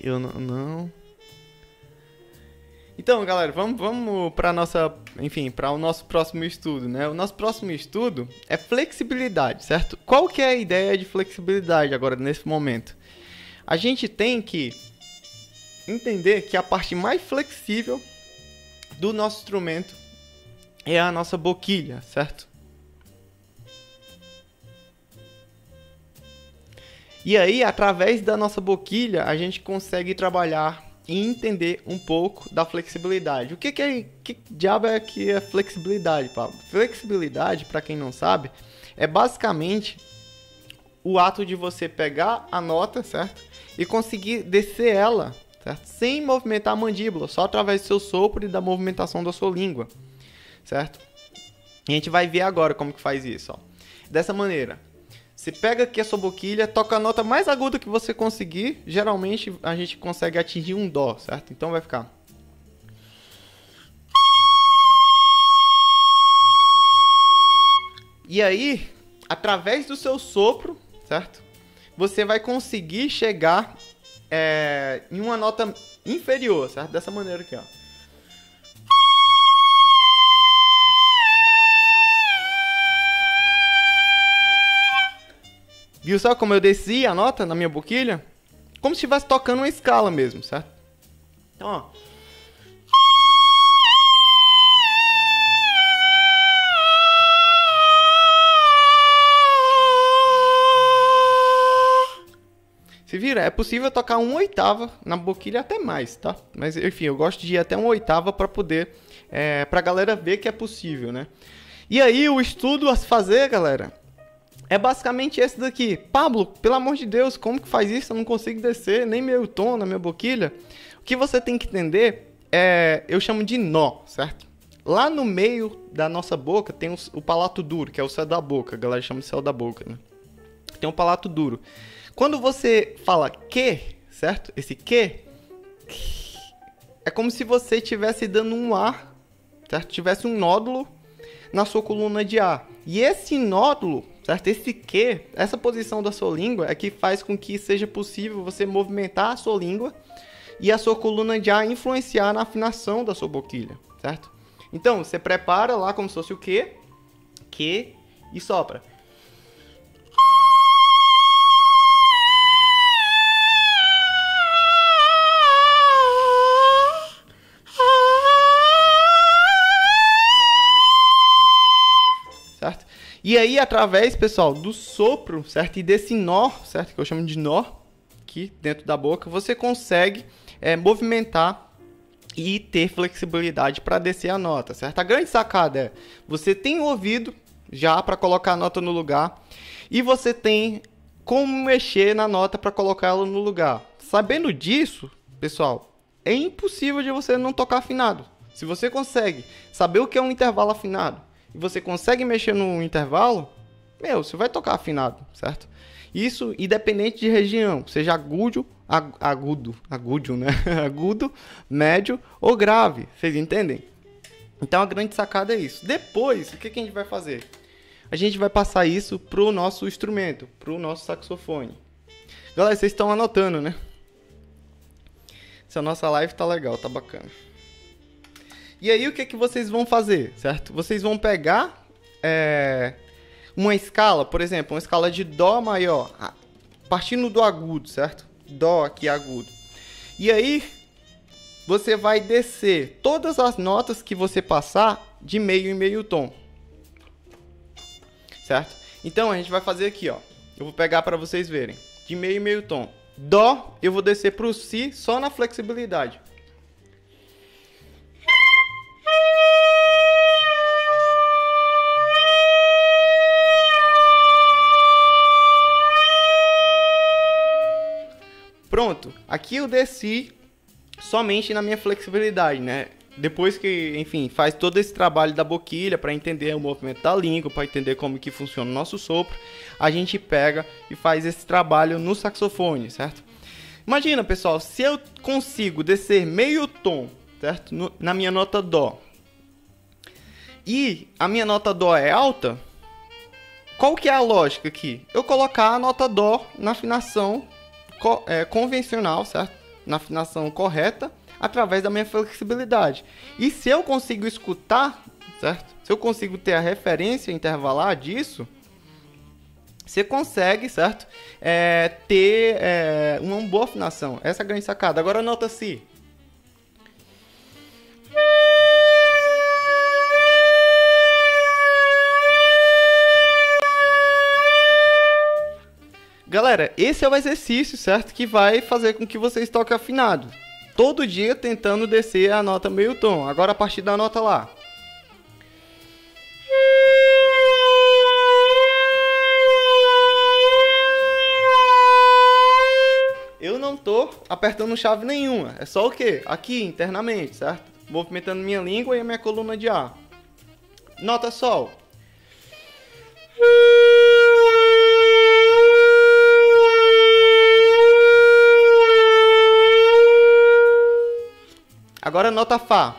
Eu não. não. Então, galera, vamos, vamos para nossa, enfim, para o nosso próximo estudo, né? O nosso próximo estudo é flexibilidade, certo? Qual que é a ideia de flexibilidade agora nesse momento? A gente tem que entender que a parte mais flexível do nosso instrumento é a nossa boquilha, certo? E aí, através da nossa boquilha, a gente consegue trabalhar e entender um pouco da flexibilidade. O que, que é que diabo é que é flexibilidade, Pablo? Flexibilidade, para quem não sabe, é basicamente o ato de você pegar a nota, certo? E conseguir descer ela, certo? Sem movimentar a mandíbula, só através do seu sopro e da movimentação da sua língua, certo? E a gente vai ver agora como que faz isso, ó. Dessa maneira. Você pega aqui a sua boquilha, toca a nota mais aguda que você conseguir. Geralmente a gente consegue atingir um dó, certo? Então vai ficar E aí, através do seu sopro, certo? Você vai conseguir chegar é, em uma nota inferior, certo? Dessa maneira aqui, ó. Viu só como eu desci a nota na minha boquilha? Como se estivesse tocando uma escala mesmo, certo? Então, ó. Se vira, é possível tocar uma oitava na boquilha até mais, tá? Mas enfim, eu gosto de ir até uma oitava para poder, é, pra galera ver que é possível, né? E aí o estudo a se fazer, galera, é basicamente esse daqui. Pablo, pelo amor de Deus, como que faz isso? Eu não consigo descer nem meio tom na minha boquilha. O que você tem que entender é, eu chamo de nó, certo? Lá no meio da nossa boca tem o palato duro, que é o céu da boca. A galera chama de céu da boca, né? Tem um palato duro. Quando você fala que, certo? Esse que é como se você estivesse dando um ar, certo? Tivesse um nódulo na sua coluna de ar. E esse nódulo, certo? Esse que, essa posição da sua língua é que faz com que seja possível você movimentar a sua língua e a sua coluna de ar influenciar na afinação da sua boquilha, certo? Então, você prepara lá como se fosse o que, que e sopra. E aí, através, pessoal, do sopro, certo? E desse nó, certo? Que eu chamo de nó, aqui dentro da boca, você consegue é, movimentar e ter flexibilidade para descer a nota, certo? A grande sacada é, você tem o ouvido já para colocar a nota no lugar e você tem como mexer na nota para colocar ela no lugar. Sabendo disso, pessoal, é impossível de você não tocar afinado. Se você consegue saber o que é um intervalo afinado, e você consegue mexer no intervalo, meu, você vai tocar afinado, certo? Isso independente de região, seja agudo, agudo, agudo, né? agudo, médio ou grave, vocês entendem? Então a grande sacada é isso. Depois, o que, que a gente vai fazer? A gente vai passar isso pro nosso instrumento, pro nosso saxofone. Galera, vocês estão anotando, né? Essa nossa live tá legal, tá bacana. E aí o que, que vocês vão fazer, certo? Vocês vão pegar é, uma escala, por exemplo, uma escala de Dó maior, partindo do agudo, certo? Dó aqui agudo. E aí você vai descer todas as notas que você passar de meio em meio tom. Certo? Então a gente vai fazer aqui, ó. Eu vou pegar para vocês verem. De meio em meio tom. Dó, eu vou descer para o Si só na flexibilidade. Pronto, aqui eu desci somente na minha flexibilidade, né? Depois que, enfim, faz todo esse trabalho da boquilha para entender o movimento da língua, para entender como que funciona o nosso sopro, a gente pega e faz esse trabalho no saxofone, certo? Imagina, pessoal, se eu consigo descer meio tom, certo? No, na minha nota dó. E a minha nota dó é alta, qual que é a lógica aqui? Eu colocar a nota dó na afinação co é, convencional, certo? Na afinação correta, através da minha flexibilidade. E se eu consigo escutar, certo? Se eu consigo ter a referência intervalar disso, você consegue, certo? É, ter é, uma boa afinação. Essa é a grande sacada. Agora nota Galera, esse é o exercício, certo? Que vai fazer com que vocês toquem afinado. todo dia tentando descer a nota meio tom. Agora a partir da nota lá. Eu não tô apertando chave nenhuma. É só o quê? Aqui, internamente, certo? Movimentando minha língua e a minha coluna de ar. Nota sol. Agora nota Fá.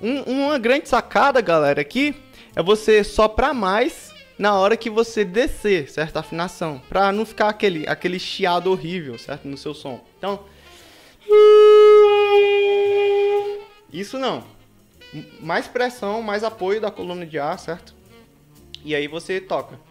Um, uma grande sacada, galera, aqui é você soprar mais na hora que você descer, certo? A afinação, para não ficar aquele, aquele chiado horrível, certo? No seu som. Então, isso não. Mais pressão, mais apoio da coluna de ar, certo? E aí você toca.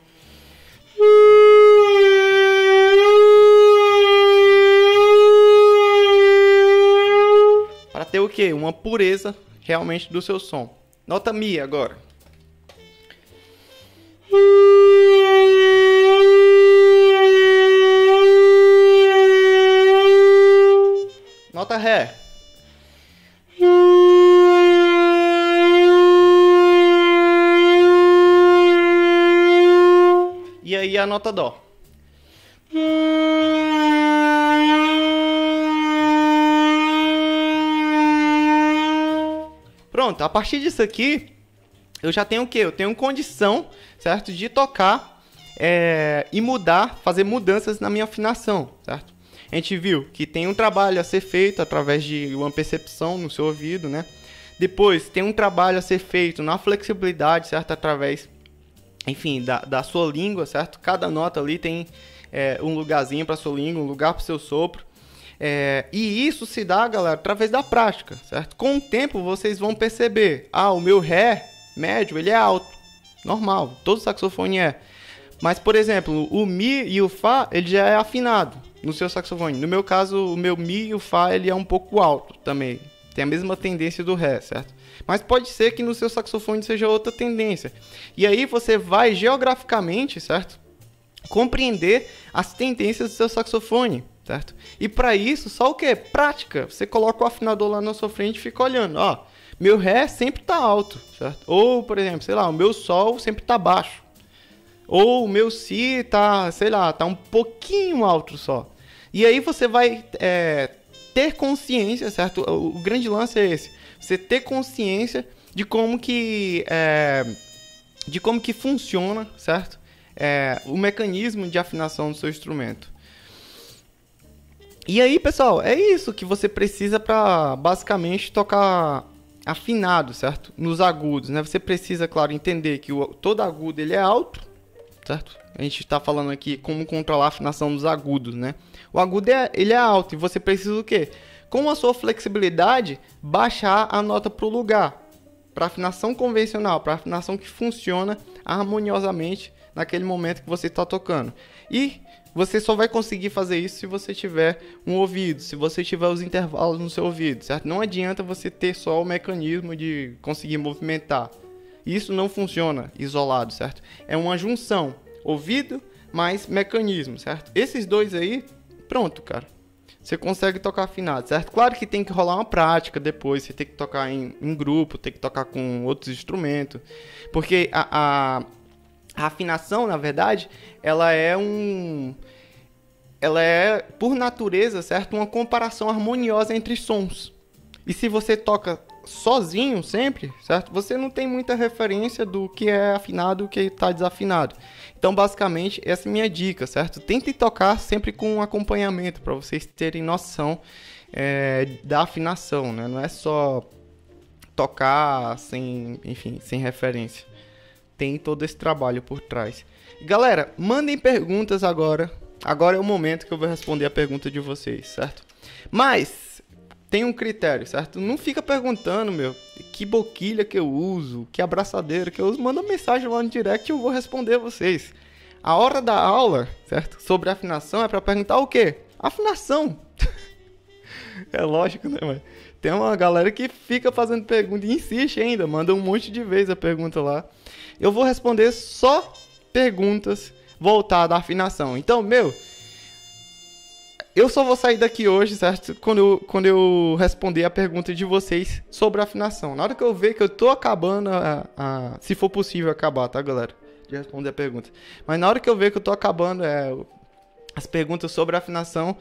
Para ter o que? Uma pureza realmente do seu som. Nota Mi agora. Nota Ré. Nota Dó. Pronto, a partir disso aqui, eu já tenho o quê? Eu tenho condição, certo? De tocar é, e mudar, fazer mudanças na minha afinação, certo? A gente viu que tem um trabalho a ser feito através de uma percepção no seu ouvido, né? Depois, tem um trabalho a ser feito na flexibilidade, certo? Através, enfim, da, da sua língua, certo? Cada nota ali tem é, um lugarzinho para sua língua, um lugar para seu sopro. É, e isso se dá, galera, através da prática, certo? Com o tempo vocês vão perceber, ah, o meu ré médio ele é alto, normal, todo saxofone é. Mas, por exemplo, o mi e o fá ele já é afinado no seu saxofone. No meu caso, o meu mi e o fá ele é um pouco alto também, tem a mesma tendência do ré, certo? Mas pode ser que no seu saxofone seja outra tendência. E aí você vai geograficamente, certo? Compreender as tendências do seu saxofone certo? E para isso, só o que? Prática. Você coloca o afinador lá na sua frente e fica olhando, ó. Meu Ré sempre tá alto, certo? Ou, por exemplo, sei lá, o meu Sol sempre tá baixo. Ou o meu Si tá, sei lá, tá um pouquinho alto só. E aí você vai é, ter consciência, certo? O, grande lance é esse. Você ter consciência de como que... É, de como que funciona, certo? É, o mecanismo de afinação do seu instrumento. E aí, pessoal, é isso que você precisa para basicamente tocar afinado, certo? Nos agudos, né? Você precisa, claro, entender que o, todo agudo ele é alto, certo? A gente está falando aqui como controlar a afinação dos agudos, né? O agudo é, ele é alto e você precisa o quê? Com a sua flexibilidade, baixar a nota para o lugar, para afinação convencional, para afinação que funciona harmoniosamente naquele momento que você está tocando. E você só vai conseguir fazer isso se você tiver um ouvido, se você tiver os intervalos no seu ouvido, certo? Não adianta você ter só o mecanismo de conseguir movimentar. Isso não funciona isolado, certo? É uma junção, ouvido mais mecanismo, certo? Esses dois aí, pronto, cara. Você consegue tocar afinado, certo? Claro que tem que rolar uma prática depois, você tem que tocar em, em grupo, tem que tocar com outros instrumentos. Porque a, a a afinação, na verdade, ela é um ela é por natureza, certo, uma comparação harmoniosa entre sons. E se você toca sozinho sempre, certo? Você não tem muita referência do que é afinado e o que está desafinado. Então, basicamente, essa é a minha dica, certo? Tente tocar sempre com um acompanhamento para vocês terem noção é, da afinação, né? Não é só tocar sem, enfim, sem referência tem todo esse trabalho por trás. Galera, mandem perguntas agora. Agora é o momento que eu vou responder a pergunta de vocês, certo? Mas tem um critério, certo? Não fica perguntando, meu, que boquilha que eu uso, que abraçadeira que eu uso. Manda mensagem lá no direct e eu vou responder vocês. A hora da aula, certo? Sobre afinação é para perguntar o quê? Afinação. é lógico, né, mano? tem uma galera que fica fazendo pergunta e insiste ainda, manda um monte de vezes a pergunta lá. Eu vou responder só perguntas voltadas à afinação. Então, meu, eu só vou sair daqui hoje, certo? Quando eu, quando eu responder a pergunta de vocês sobre afinação. Na hora que eu ver que eu tô acabando, a, a, se for possível acabar, tá, galera? De responder a pergunta. Mas na hora que eu ver que eu tô acabando é, as perguntas sobre afinação,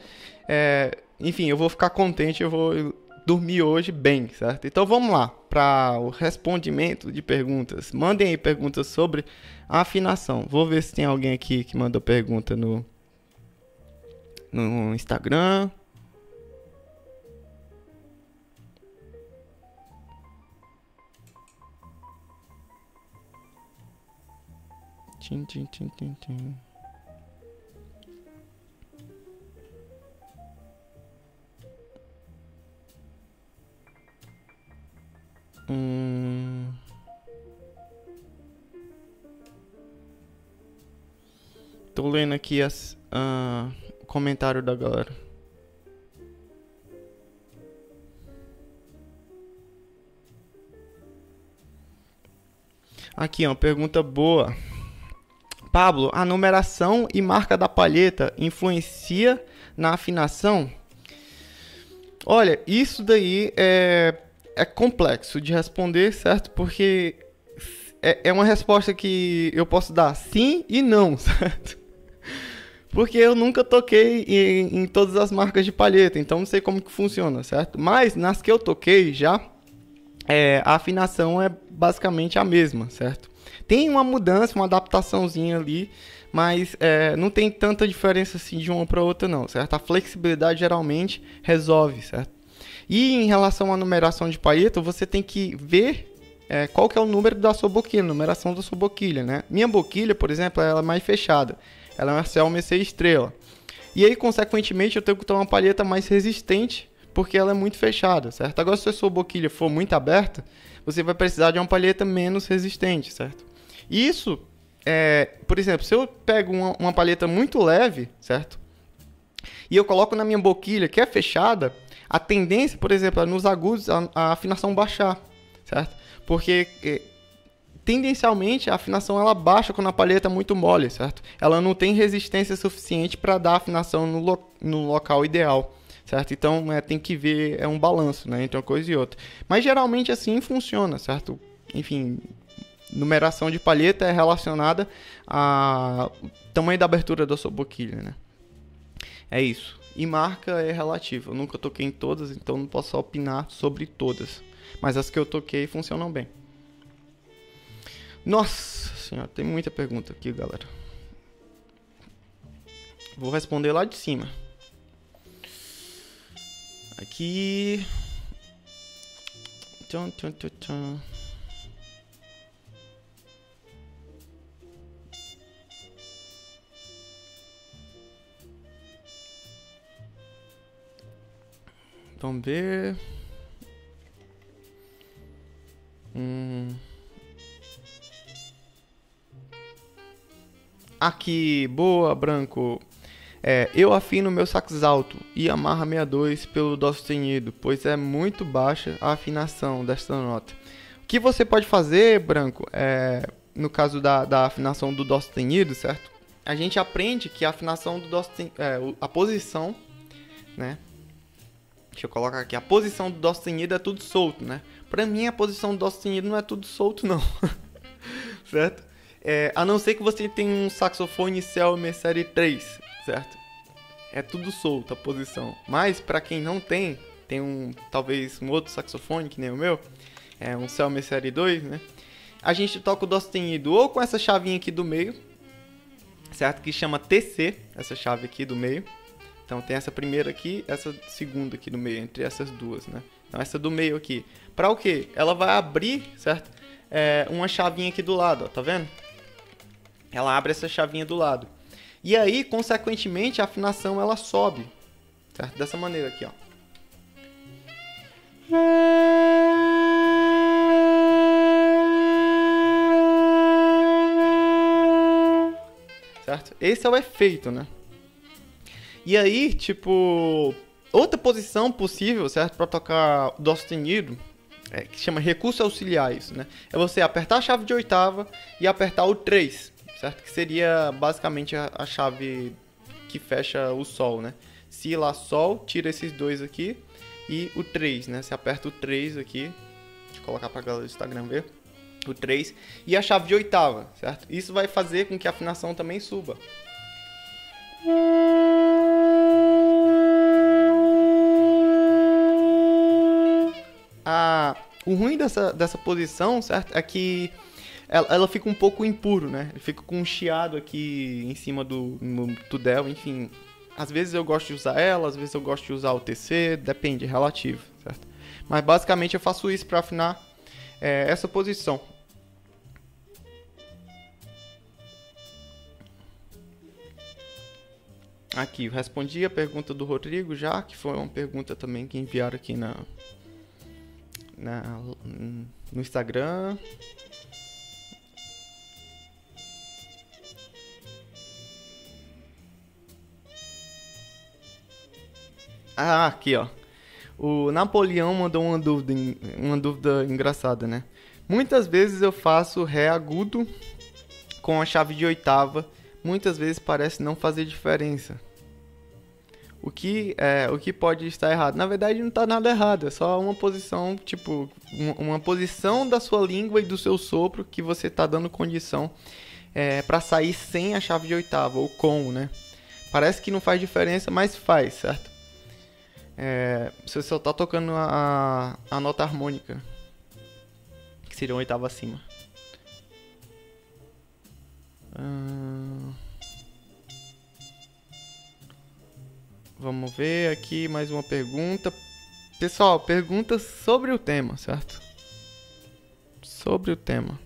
é, enfim, eu vou ficar contente, eu vou dormir hoje bem, certo? Então vamos lá para o respondimento de perguntas. Mandem aí perguntas sobre afinação. Vou ver se tem alguém aqui que mandou pergunta no no Instagram. Tchim, tchim, tchim, tchim, tchim. Hum... Tô lendo aqui as. Uh, comentário da galera. Aqui, ó, pergunta boa. Pablo, a numeração e marca da palheta influencia na afinação? Olha, isso daí é, é complexo de responder, certo? Porque é, é uma resposta que eu posso dar sim e não, certo? Porque eu nunca toquei em, em, todas as marcas de palheta, então não sei como que funciona, certo? Mas nas que eu toquei já, é, a afinação é basicamente a mesma, certo? Tem uma mudança, uma adaptaçãozinha ali, mas é, não tem tanta diferença assim de uma para outra não, certo? A flexibilidade geralmente resolve, certo? E em relação à numeração de palheta, você tem que ver é, qual que é o número da sua boquilha, numeração da sua boquilha, né? Minha boquilha, por exemplo, ela é mais fechada. Ela é uma Selma C estrela. E aí, consequentemente, eu tenho que tomar uma palheta mais resistente, porque ela é muito fechada, certo? Agora, se a sua boquilha for muito aberta, você vai precisar de uma palheta menos resistente, certo? Isso, é, por exemplo, se eu pego uma, uma palheta muito leve, certo? E eu coloco na minha boquilha que é fechada, a tendência, por exemplo, é nos agudos a, a afinação baixar, certo? Porque é, tendencialmente a afinação ela baixa quando a palheta é muito mole, certo? Ela não tem resistência suficiente para dar afinação no, lo no local ideal, certo? Então é, tem que ver, é um balanço né, entre uma coisa e outra. Mas geralmente assim funciona, certo? Enfim, numeração de palheta é relacionada ao tamanho da abertura da sua boquilha, né? É isso. E marca é relativa. Eu nunca toquei em todas, então não posso opinar sobre todas. Mas as que eu toquei funcionam bem. Nossa senhora, tem muita pergunta aqui, galera. Vou responder lá de cima. Aqui. Tchum, tchum, tchum, tchum. Vamos ver. Hum. Aqui, boa, branco. É, eu afino meu sax alto e Yamaha 62 pelo dó sustenido, pois é muito baixa a afinação desta nota. O que você pode fazer, branco, é, no caso da, da afinação do dó sustenido, certo? A gente aprende que a afinação do dó sustenido, é, a posição, né? Deixa eu colocar aqui, a posição do dó sustenido é tudo solto, né? Pra mim a posição do dó sustenido não é tudo solto não, certo? É, a não ser que você tenha um saxofone Selmer Série 3, certo? É tudo solto a posição. Mas para quem não tem, tem um talvez um outro saxofone que nem o meu, é um Selmer Série 2, né? A gente toca o dó sustenido ou com essa chavinha aqui do meio, certo? Que chama TC, essa chave aqui do meio. Então tem essa primeira aqui, essa segunda aqui do meio, entre essas duas, né? Então essa do meio aqui. Para o quê? Ela vai abrir, certo? É, uma chavinha aqui do lado, ó, tá vendo? Ela abre essa chavinha do lado. E aí, consequentemente, a afinação ela sobe, certo? Dessa maneira aqui, ó. Certo? Esse é o efeito, né? E aí, tipo, outra posição possível, certo? Para tocar dó sustenido, é, que chama recursos auxiliares, né? É você apertar a chave de oitava e apertar o 3, certo? Que seria basicamente a, a chave que fecha o sol, né? Si, Lá, Sol, tira esses dois aqui e o 3, né? Você aperta o 3 aqui, deixa eu colocar para a galera do Instagram ver, o 3 e a chave de oitava, certo? Isso vai fazer com que a afinação também suba. A, o ruim dessa, dessa posição, certo? É que ela, ela fica um pouco impuro, né? Fica com um chiado aqui em cima do no tudel, enfim. Às vezes eu gosto de usar ela, às vezes eu gosto de usar o TC, depende, é relativo, certo? Mas basicamente eu faço isso para afinar é, essa posição. Aqui, eu respondi a pergunta do Rodrigo já, que foi uma pergunta também que enviaram aqui na, na no Instagram. Ah, aqui, ó. O Napoleão mandou uma dúvida, uma dúvida engraçada, né? Muitas vezes eu faço Ré agudo com a chave de oitava. Muitas vezes parece não fazer diferença. O que, é, o que pode estar errado? Na verdade, não está nada errado. É só uma posição, tipo, uma, posição da sua língua e do seu sopro que você está dando condição é, para sair sem a chave de oitava, ou com, né? Parece que não faz diferença, mas faz, certo? É, você só tá tocando a, a nota harmônica, que seria uma oitava acima. Hum... Vamos ver aqui mais uma pergunta. Pessoal, perguntas sobre o tema, certo? Sobre o tema.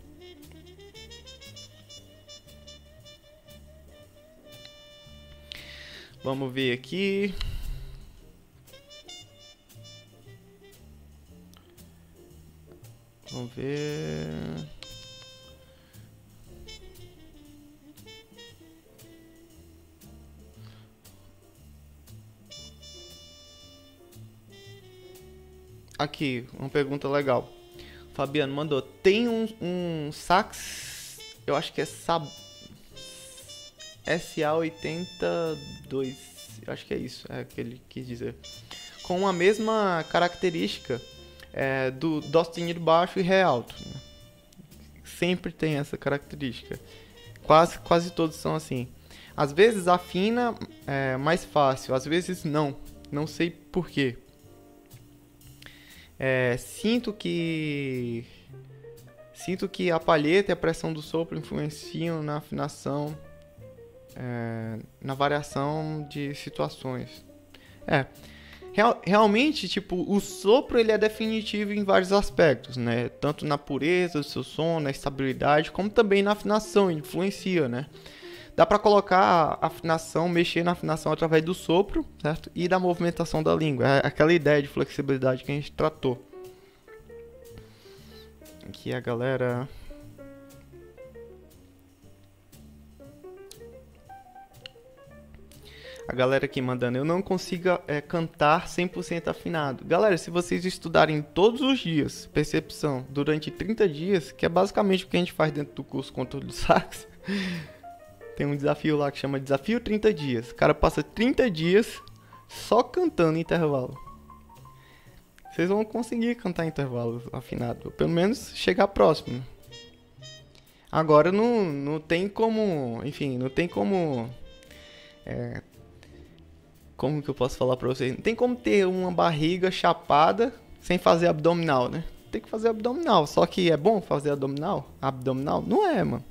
Vamos ver aqui. Vamos ver. Aqui, uma pergunta legal. Fabiano mandou. Tem um, um sax. Eu acho que é Sab... SA82. Eu acho que é isso. É o que ele quis dizer. Com a mesma característica é, do dó sustenido baixo e ré alto. Né? Sempre tem essa característica. Quase, quase todos são assim. Às vezes afina é mais fácil, às vezes não. Não sei porquê. É, sinto que sinto que a palheta e a pressão do sopro influenciam na afinação, é, na variação de situações. É, Real, realmente, tipo, o sopro ele é definitivo em vários aspectos, né? Tanto na pureza do seu som, na estabilidade, como também na afinação, influencia, né? Dá para colocar a afinação, mexer na afinação através do sopro, certo? E da movimentação da língua. É aquela ideia de flexibilidade que a gente tratou. Aqui a galera a galera aqui mandando, eu não consigo é, cantar 100% afinado. Galera, se vocês estudarem todos os dias percepção durante 30 dias, que é basicamente o que a gente faz dentro do curso Controle do Sax, tem um desafio lá que chama Desafio 30 Dias. O cara passa 30 dias só cantando intervalo. Vocês vão conseguir cantar intervalo afinado, pelo menos chegar próximo. Agora não, não tem como, enfim, não tem como é, como que eu posso falar pra vocês? Não tem como ter uma barriga chapada sem fazer abdominal, né? Tem que fazer abdominal. Só que é bom fazer abdominal? Abdominal? Não é, mano.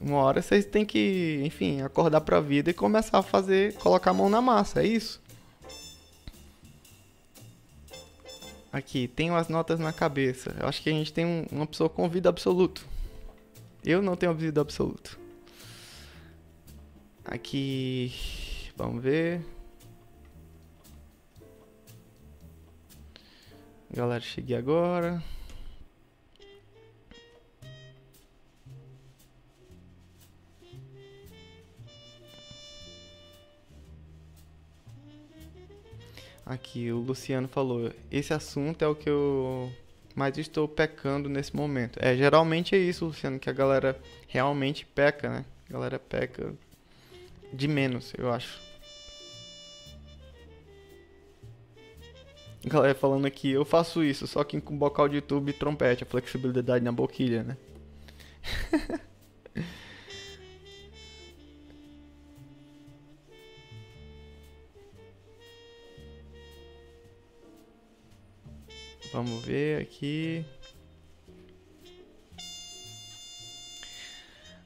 Uma hora vocês têm que, enfim, acordar pra vida e começar a fazer, colocar a mão na massa, é isso? Aqui, tenho as notas na cabeça. Eu acho que a gente tem um, uma pessoa com ouvido absoluto. Eu não tenho ouvido absoluto. Aqui. Vamos ver. Galera, cheguei agora. Aqui, o Luciano falou: esse assunto é o que eu mais estou pecando nesse momento. É, geralmente é isso, Luciano, que a galera realmente peca, né? A galera peca de menos, eu acho. Galera falando aqui, eu faço isso, só que com bocal de tubo e trompete, a flexibilidade na boquilha, né? Vamos ver aqui.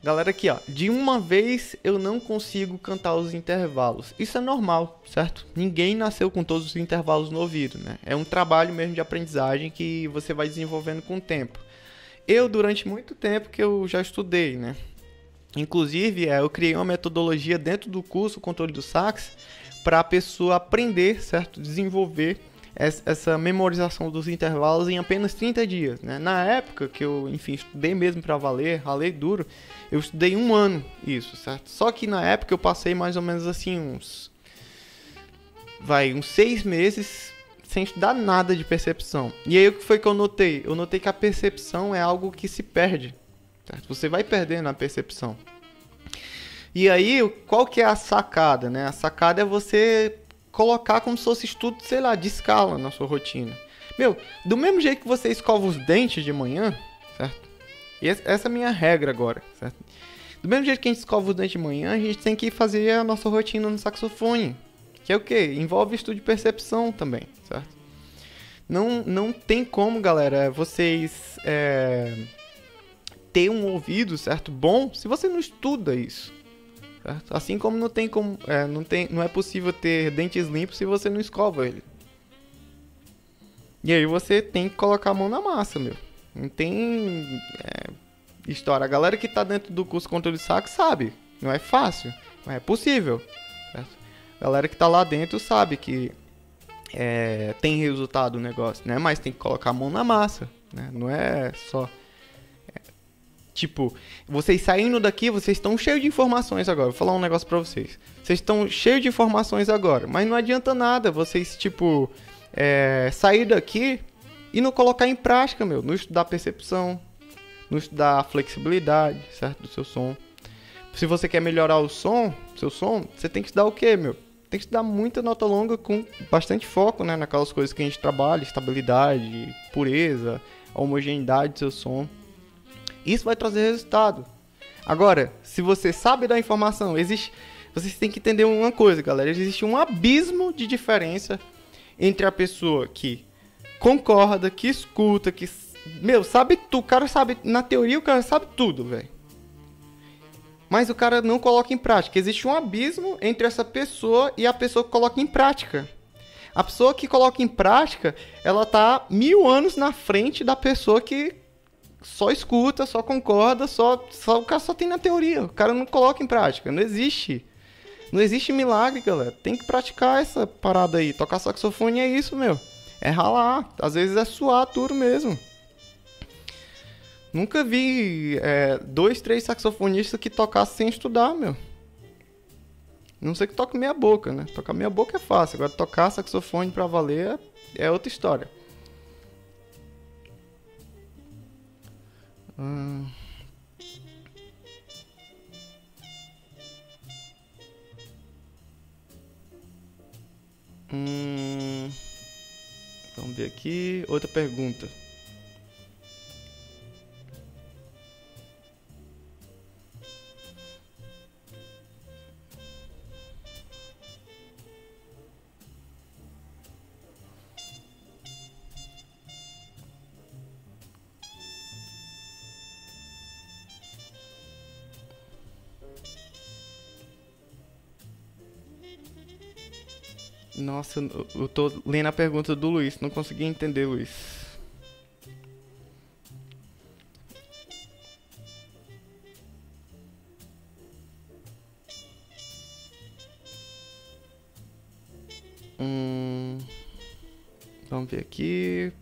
Galera, aqui ó, de uma vez eu não consigo cantar os intervalos. Isso é normal, certo? Ninguém nasceu com todos os intervalos no ouvido, né? É um trabalho mesmo de aprendizagem que você vai desenvolvendo com o tempo. Eu, durante muito tempo que eu já estudei, né? Inclusive, é, eu criei uma metodologia dentro do curso Controle do Sax para a pessoa aprender, certo? Desenvolver essa memorização dos intervalos em apenas 30 dias. Né? Na época que eu, enfim, estudei mesmo para valer, ralei duro, eu estudei um ano isso, certo? Só que na época eu passei mais ou menos assim uns... Vai, uns seis meses sem estudar nada de percepção. E aí o que foi que eu notei? Eu notei que a percepção é algo que se perde. Certo? Você vai perdendo a percepção. E aí, qual que é a sacada, né? A sacada é você colocar como se fosse estudo, sei lá, de escala na sua rotina. Meu, do mesmo jeito que você escova os dentes de manhã, certo? Essa é a minha regra agora, certo? Do mesmo jeito que a gente escova os dentes de manhã, a gente tem que fazer a nossa rotina no saxofone. Que é o que? Envolve estudo de percepção também, certo? Não, não tem como, galera, vocês é, ter um ouvido, certo? Bom se você não estuda isso. Certo? Assim como não tem como. É, não, tem, não é possível ter dentes limpos se você não escova ele. E aí você tem que colocar a mão na massa, meu. Não tem é, história. A galera que tá dentro do curso controle de saco sabe. Não é fácil, mas é possível. Certo? A galera que tá lá dentro sabe que é, tem resultado o negócio, né? Mas tem que colocar a mão na massa, né? Não é só Tipo, vocês saindo daqui, vocês estão cheios de informações agora. Vou falar um negócio pra vocês. Vocês estão cheios de informações agora, mas não adianta nada vocês, tipo, é, sair daqui e não colocar em prática, meu. Não estudar percepção, não estudar flexibilidade, certo? Do seu som. Se você quer melhorar o som, seu som, você tem que estudar o quê, meu? Tem que estudar muita nota longa com bastante foco, né? Naquelas coisas que a gente trabalha, estabilidade, pureza, homogeneidade do seu som. Isso vai trazer resultado. Agora, se você sabe da informação, existe. Vocês têm que entender uma coisa, galera. Existe um abismo de diferença entre a pessoa que concorda, que escuta, que. Meu, sabe tudo. O cara sabe. Na teoria, o cara sabe tudo, velho. Mas o cara não coloca em prática. Existe um abismo entre essa pessoa e a pessoa que coloca em prática. A pessoa que coloca em prática, ela tá mil anos na frente da pessoa que só escuta, só concorda, só, só o cara só tem na teoria, o cara não coloca em prática, não existe. Não existe milagre, galera. Tem que praticar essa parada aí. Tocar saxofone é isso, meu. É ralar. Às vezes é suar duro mesmo. Nunca vi é, dois, três saxofonistas que tocassem sem estudar, meu. Não sei que toca meia boca, né? Tocar meia boca é fácil. Agora tocar saxofone pra valer é outra história. Hum. Hum. Vamos ver aqui. Outra pergunta. Nossa, eu tô lendo a pergunta do Luiz, não consegui entender, Luiz. Hum, vamos ver aqui.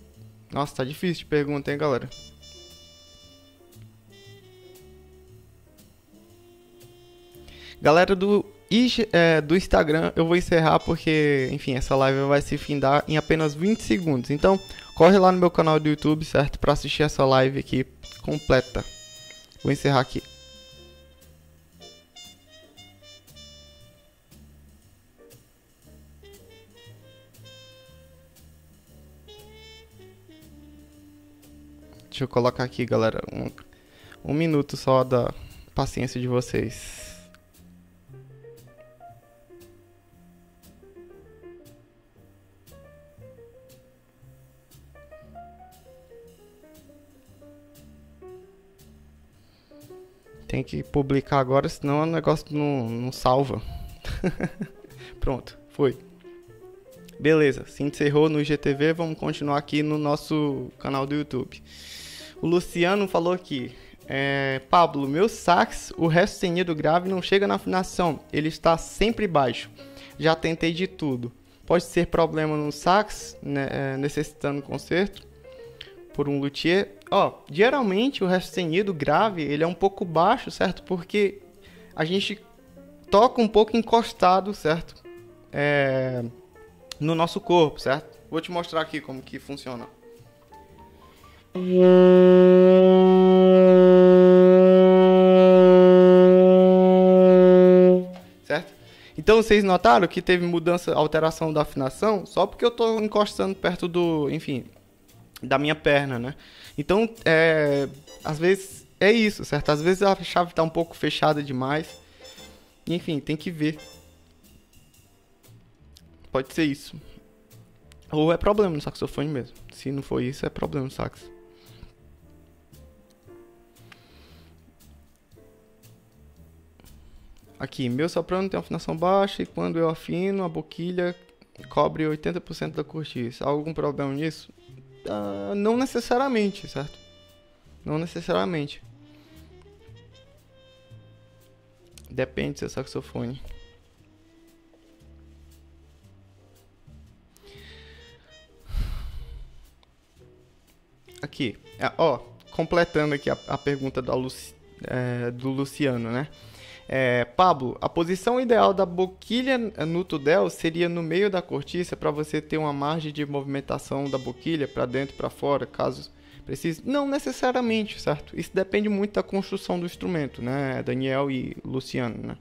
Nossa, tá difícil de pergunta, hein, galera? Galera do E é, do Instagram eu vou encerrar porque, enfim, essa live vai se findar em apenas 20 segundos. Então, corre lá no meu canal do YouTube, certo? Para assistir essa live aqui completa. Vou encerrar aqui. Deixa eu colocar aqui, galera, um, um minuto só da paciência de vocês. Tem que publicar agora, senão o negócio não, não salva. Pronto, foi. Beleza, se encerrou no IGTV, vamos continuar aqui no nosso canal do YouTube. O Luciano falou aqui. É, Pablo, meu sax, o resto sustenido grave não chega na afinação, ele está sempre baixo. Já tentei de tudo. Pode ser problema no sax, né, é, necessitando conserto por um luthier. Ó, geralmente o resto sustenido grave ele é um pouco baixo, certo? Porque a gente toca um pouco encostado, certo? É, no nosso corpo, certo? Vou te mostrar aqui como que funciona. Certo? Então vocês notaram que teve mudança, alteração da afinação só porque eu estou encostando perto do, enfim, da minha perna, né? Então, é, às vezes é isso, certo? Às vezes a chave está um pouco fechada demais. Enfim, tem que ver. Pode ser isso. Ou é problema no saxofone mesmo. Se não for isso, é problema no sax. Aqui, meu soprano tem afinação baixa e quando eu afino, a boquilha cobre 80% da cortiça. Há algum problema nisso? Uh, não necessariamente, certo? Não necessariamente. Depende do seu saxofone. Aqui, é, ó, completando aqui a, a pergunta Luci, é, do Luciano, né? É, Pablo, a posição ideal da boquilha no tudel seria no meio da cortiça para você ter uma margem de movimentação da boquilha para dentro para fora, caso precise. Não necessariamente, certo? Isso depende muito da construção do instrumento, né, Daniel e Luciano, né?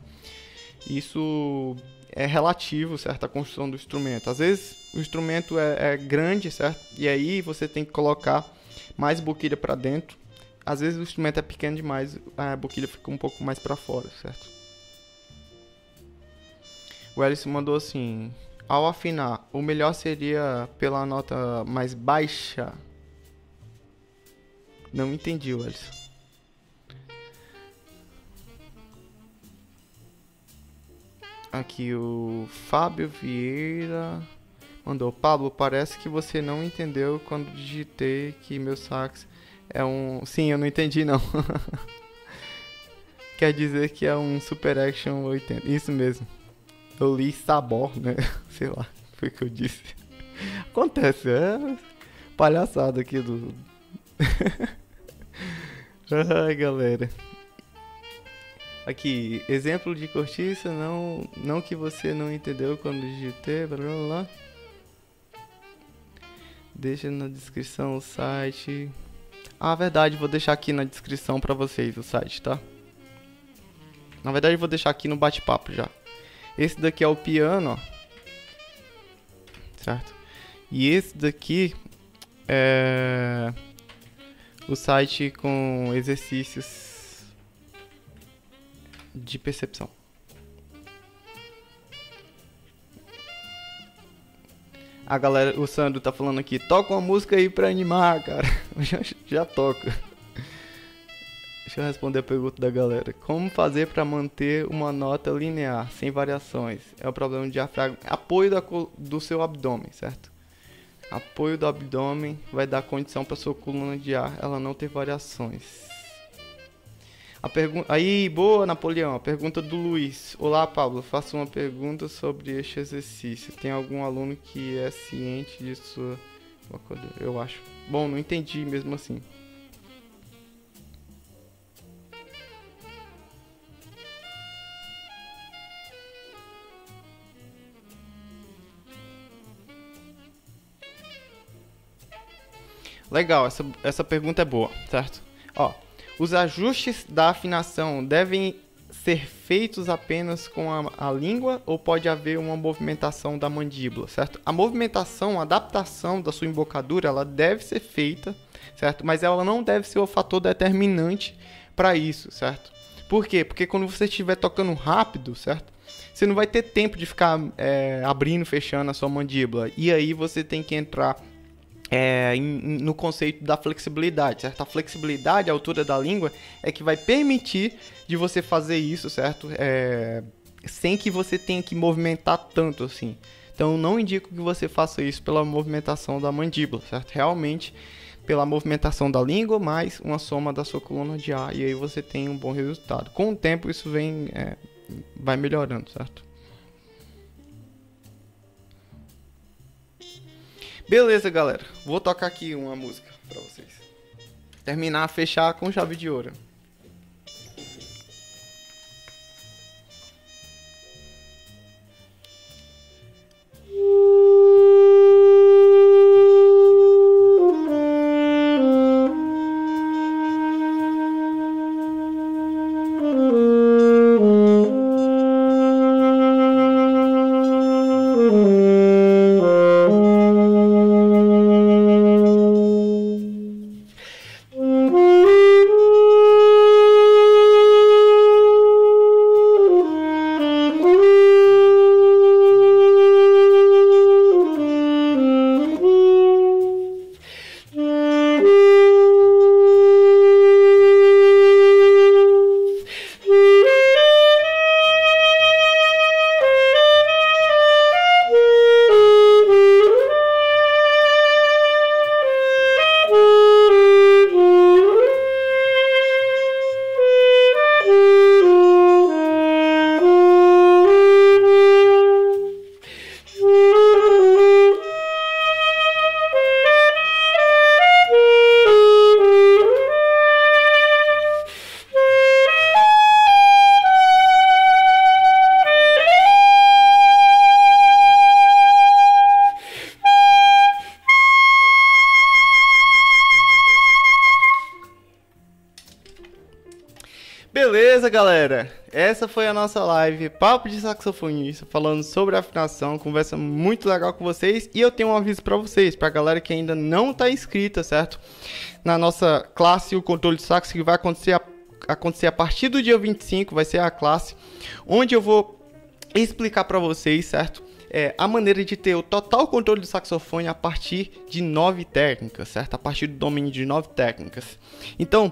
Isso é relativo, certo, à construção do instrumento. Às vezes o instrumento é, é grande, certo? E aí você tem que colocar mais boquilha para dentro às vezes o instrumento é pequeno demais, a boquilha fica um pouco mais para fora, certo? O Ellison mandou assim: ao afinar, o melhor seria pela nota mais baixa. Não entendi, Ellison. Aqui o Fábio Vieira mandou: Pablo, parece que você não entendeu quando digitei que meu sax é um. Sim, eu não entendi não. Quer dizer que é um Super Action 80. Isso mesmo. Eu li sabor, né? Sei lá, foi o que eu disse. Acontece, é palhaçada aqui do. Ai, galera. Aqui, exemplo de cortiça, não, não que você não entendeu quando digitei, blá blá blá. Deixa na descrição o site. Ah, verdade, vou deixar aqui na descrição para vocês o site, tá? Na verdade, vou deixar aqui no bate-papo já. Esse daqui é o piano, ó. Certo? E esse daqui é o site com exercícios de percepção. A galera, o Sandro tá falando aqui, toca uma música aí pra animar, cara. já, já. Deixa eu responder a pergunta da galera. Como fazer para manter uma nota linear, sem variações? É o problema do diafragma. Apoio da, do seu abdômen, certo? Apoio do abdômen vai dar condição para sua coluna de ar ela não ter variações. A. Aí, boa, Napoleão. A pergunta do Luiz. Olá, Pablo. Faço uma pergunta sobre este exercício. Tem algum aluno que é ciente de sua. Eu acho. Bom, não entendi mesmo assim. Legal, essa, essa pergunta é boa, certo? Ó, os ajustes da afinação devem ser feitos apenas com a, a, língua ou pode haver uma movimentação da mandíbula, certo? A movimentação, a adaptação da sua embocadura, ela deve ser feita, certo? Mas ela não deve ser o fator determinante para isso, certo? Por quê? Porque quando você estiver tocando rápido, certo? Você não vai ter tempo de ficar é, abrindo, fechando a sua mandíbula. E aí você tem que entrar é, em, no conceito da flexibilidade, certo? A flexibilidade, a altura da língua, é que vai permitir de você fazer isso, certo? É, sem que você tenha que movimentar tanto assim. Então, não indico que você faça isso pela movimentação da mandíbula, certo? Realmente, pela movimentação da língua, mais uma soma da sua coluna de ar, e aí você tem um bom resultado. Com o tempo, isso vem, é, vai melhorando, certo? Beleza, galera. Vou tocar aqui uma música pra vocês. Terminar, fechar com chave de ouro. Beleza, galera? Essa foi a nossa live Papo de Saxofonista, falando sobre afinação, conversa muito legal com vocês. E eu tenho um aviso para vocês, pra galera que ainda não está inscrita, certo? Na nossa classe, o controle de sax, que vai acontecer a, acontecer a partir do dia 25, vai ser a classe, onde eu vou explicar para vocês, certo? É, a maneira de ter o total controle do saxofone a partir de nove técnicas, certo? A partir do domínio de nove técnicas. Então,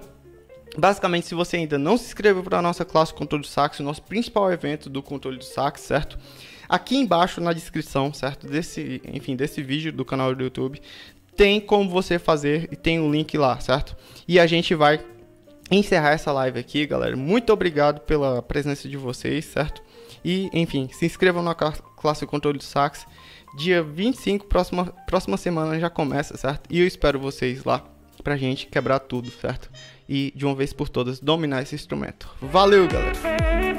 Basicamente, se você ainda não se inscreveu para a nossa classe Controle do Sax, o nosso principal evento do Controle do Sax, certo? Aqui embaixo na descrição, certo? Desse, enfim, desse vídeo do canal do YouTube, tem como você fazer e tem o um link lá, certo? E a gente vai encerrar essa live aqui, galera. Muito obrigado pela presença de vocês, certo? E, enfim, se inscrevam na classe Controle do Sax. Dia 25, próxima, próxima semana já começa, certo? E eu espero vocês lá pra gente quebrar tudo, certo? e de uma vez por todas dominar esse instrumento. Valeu, galera!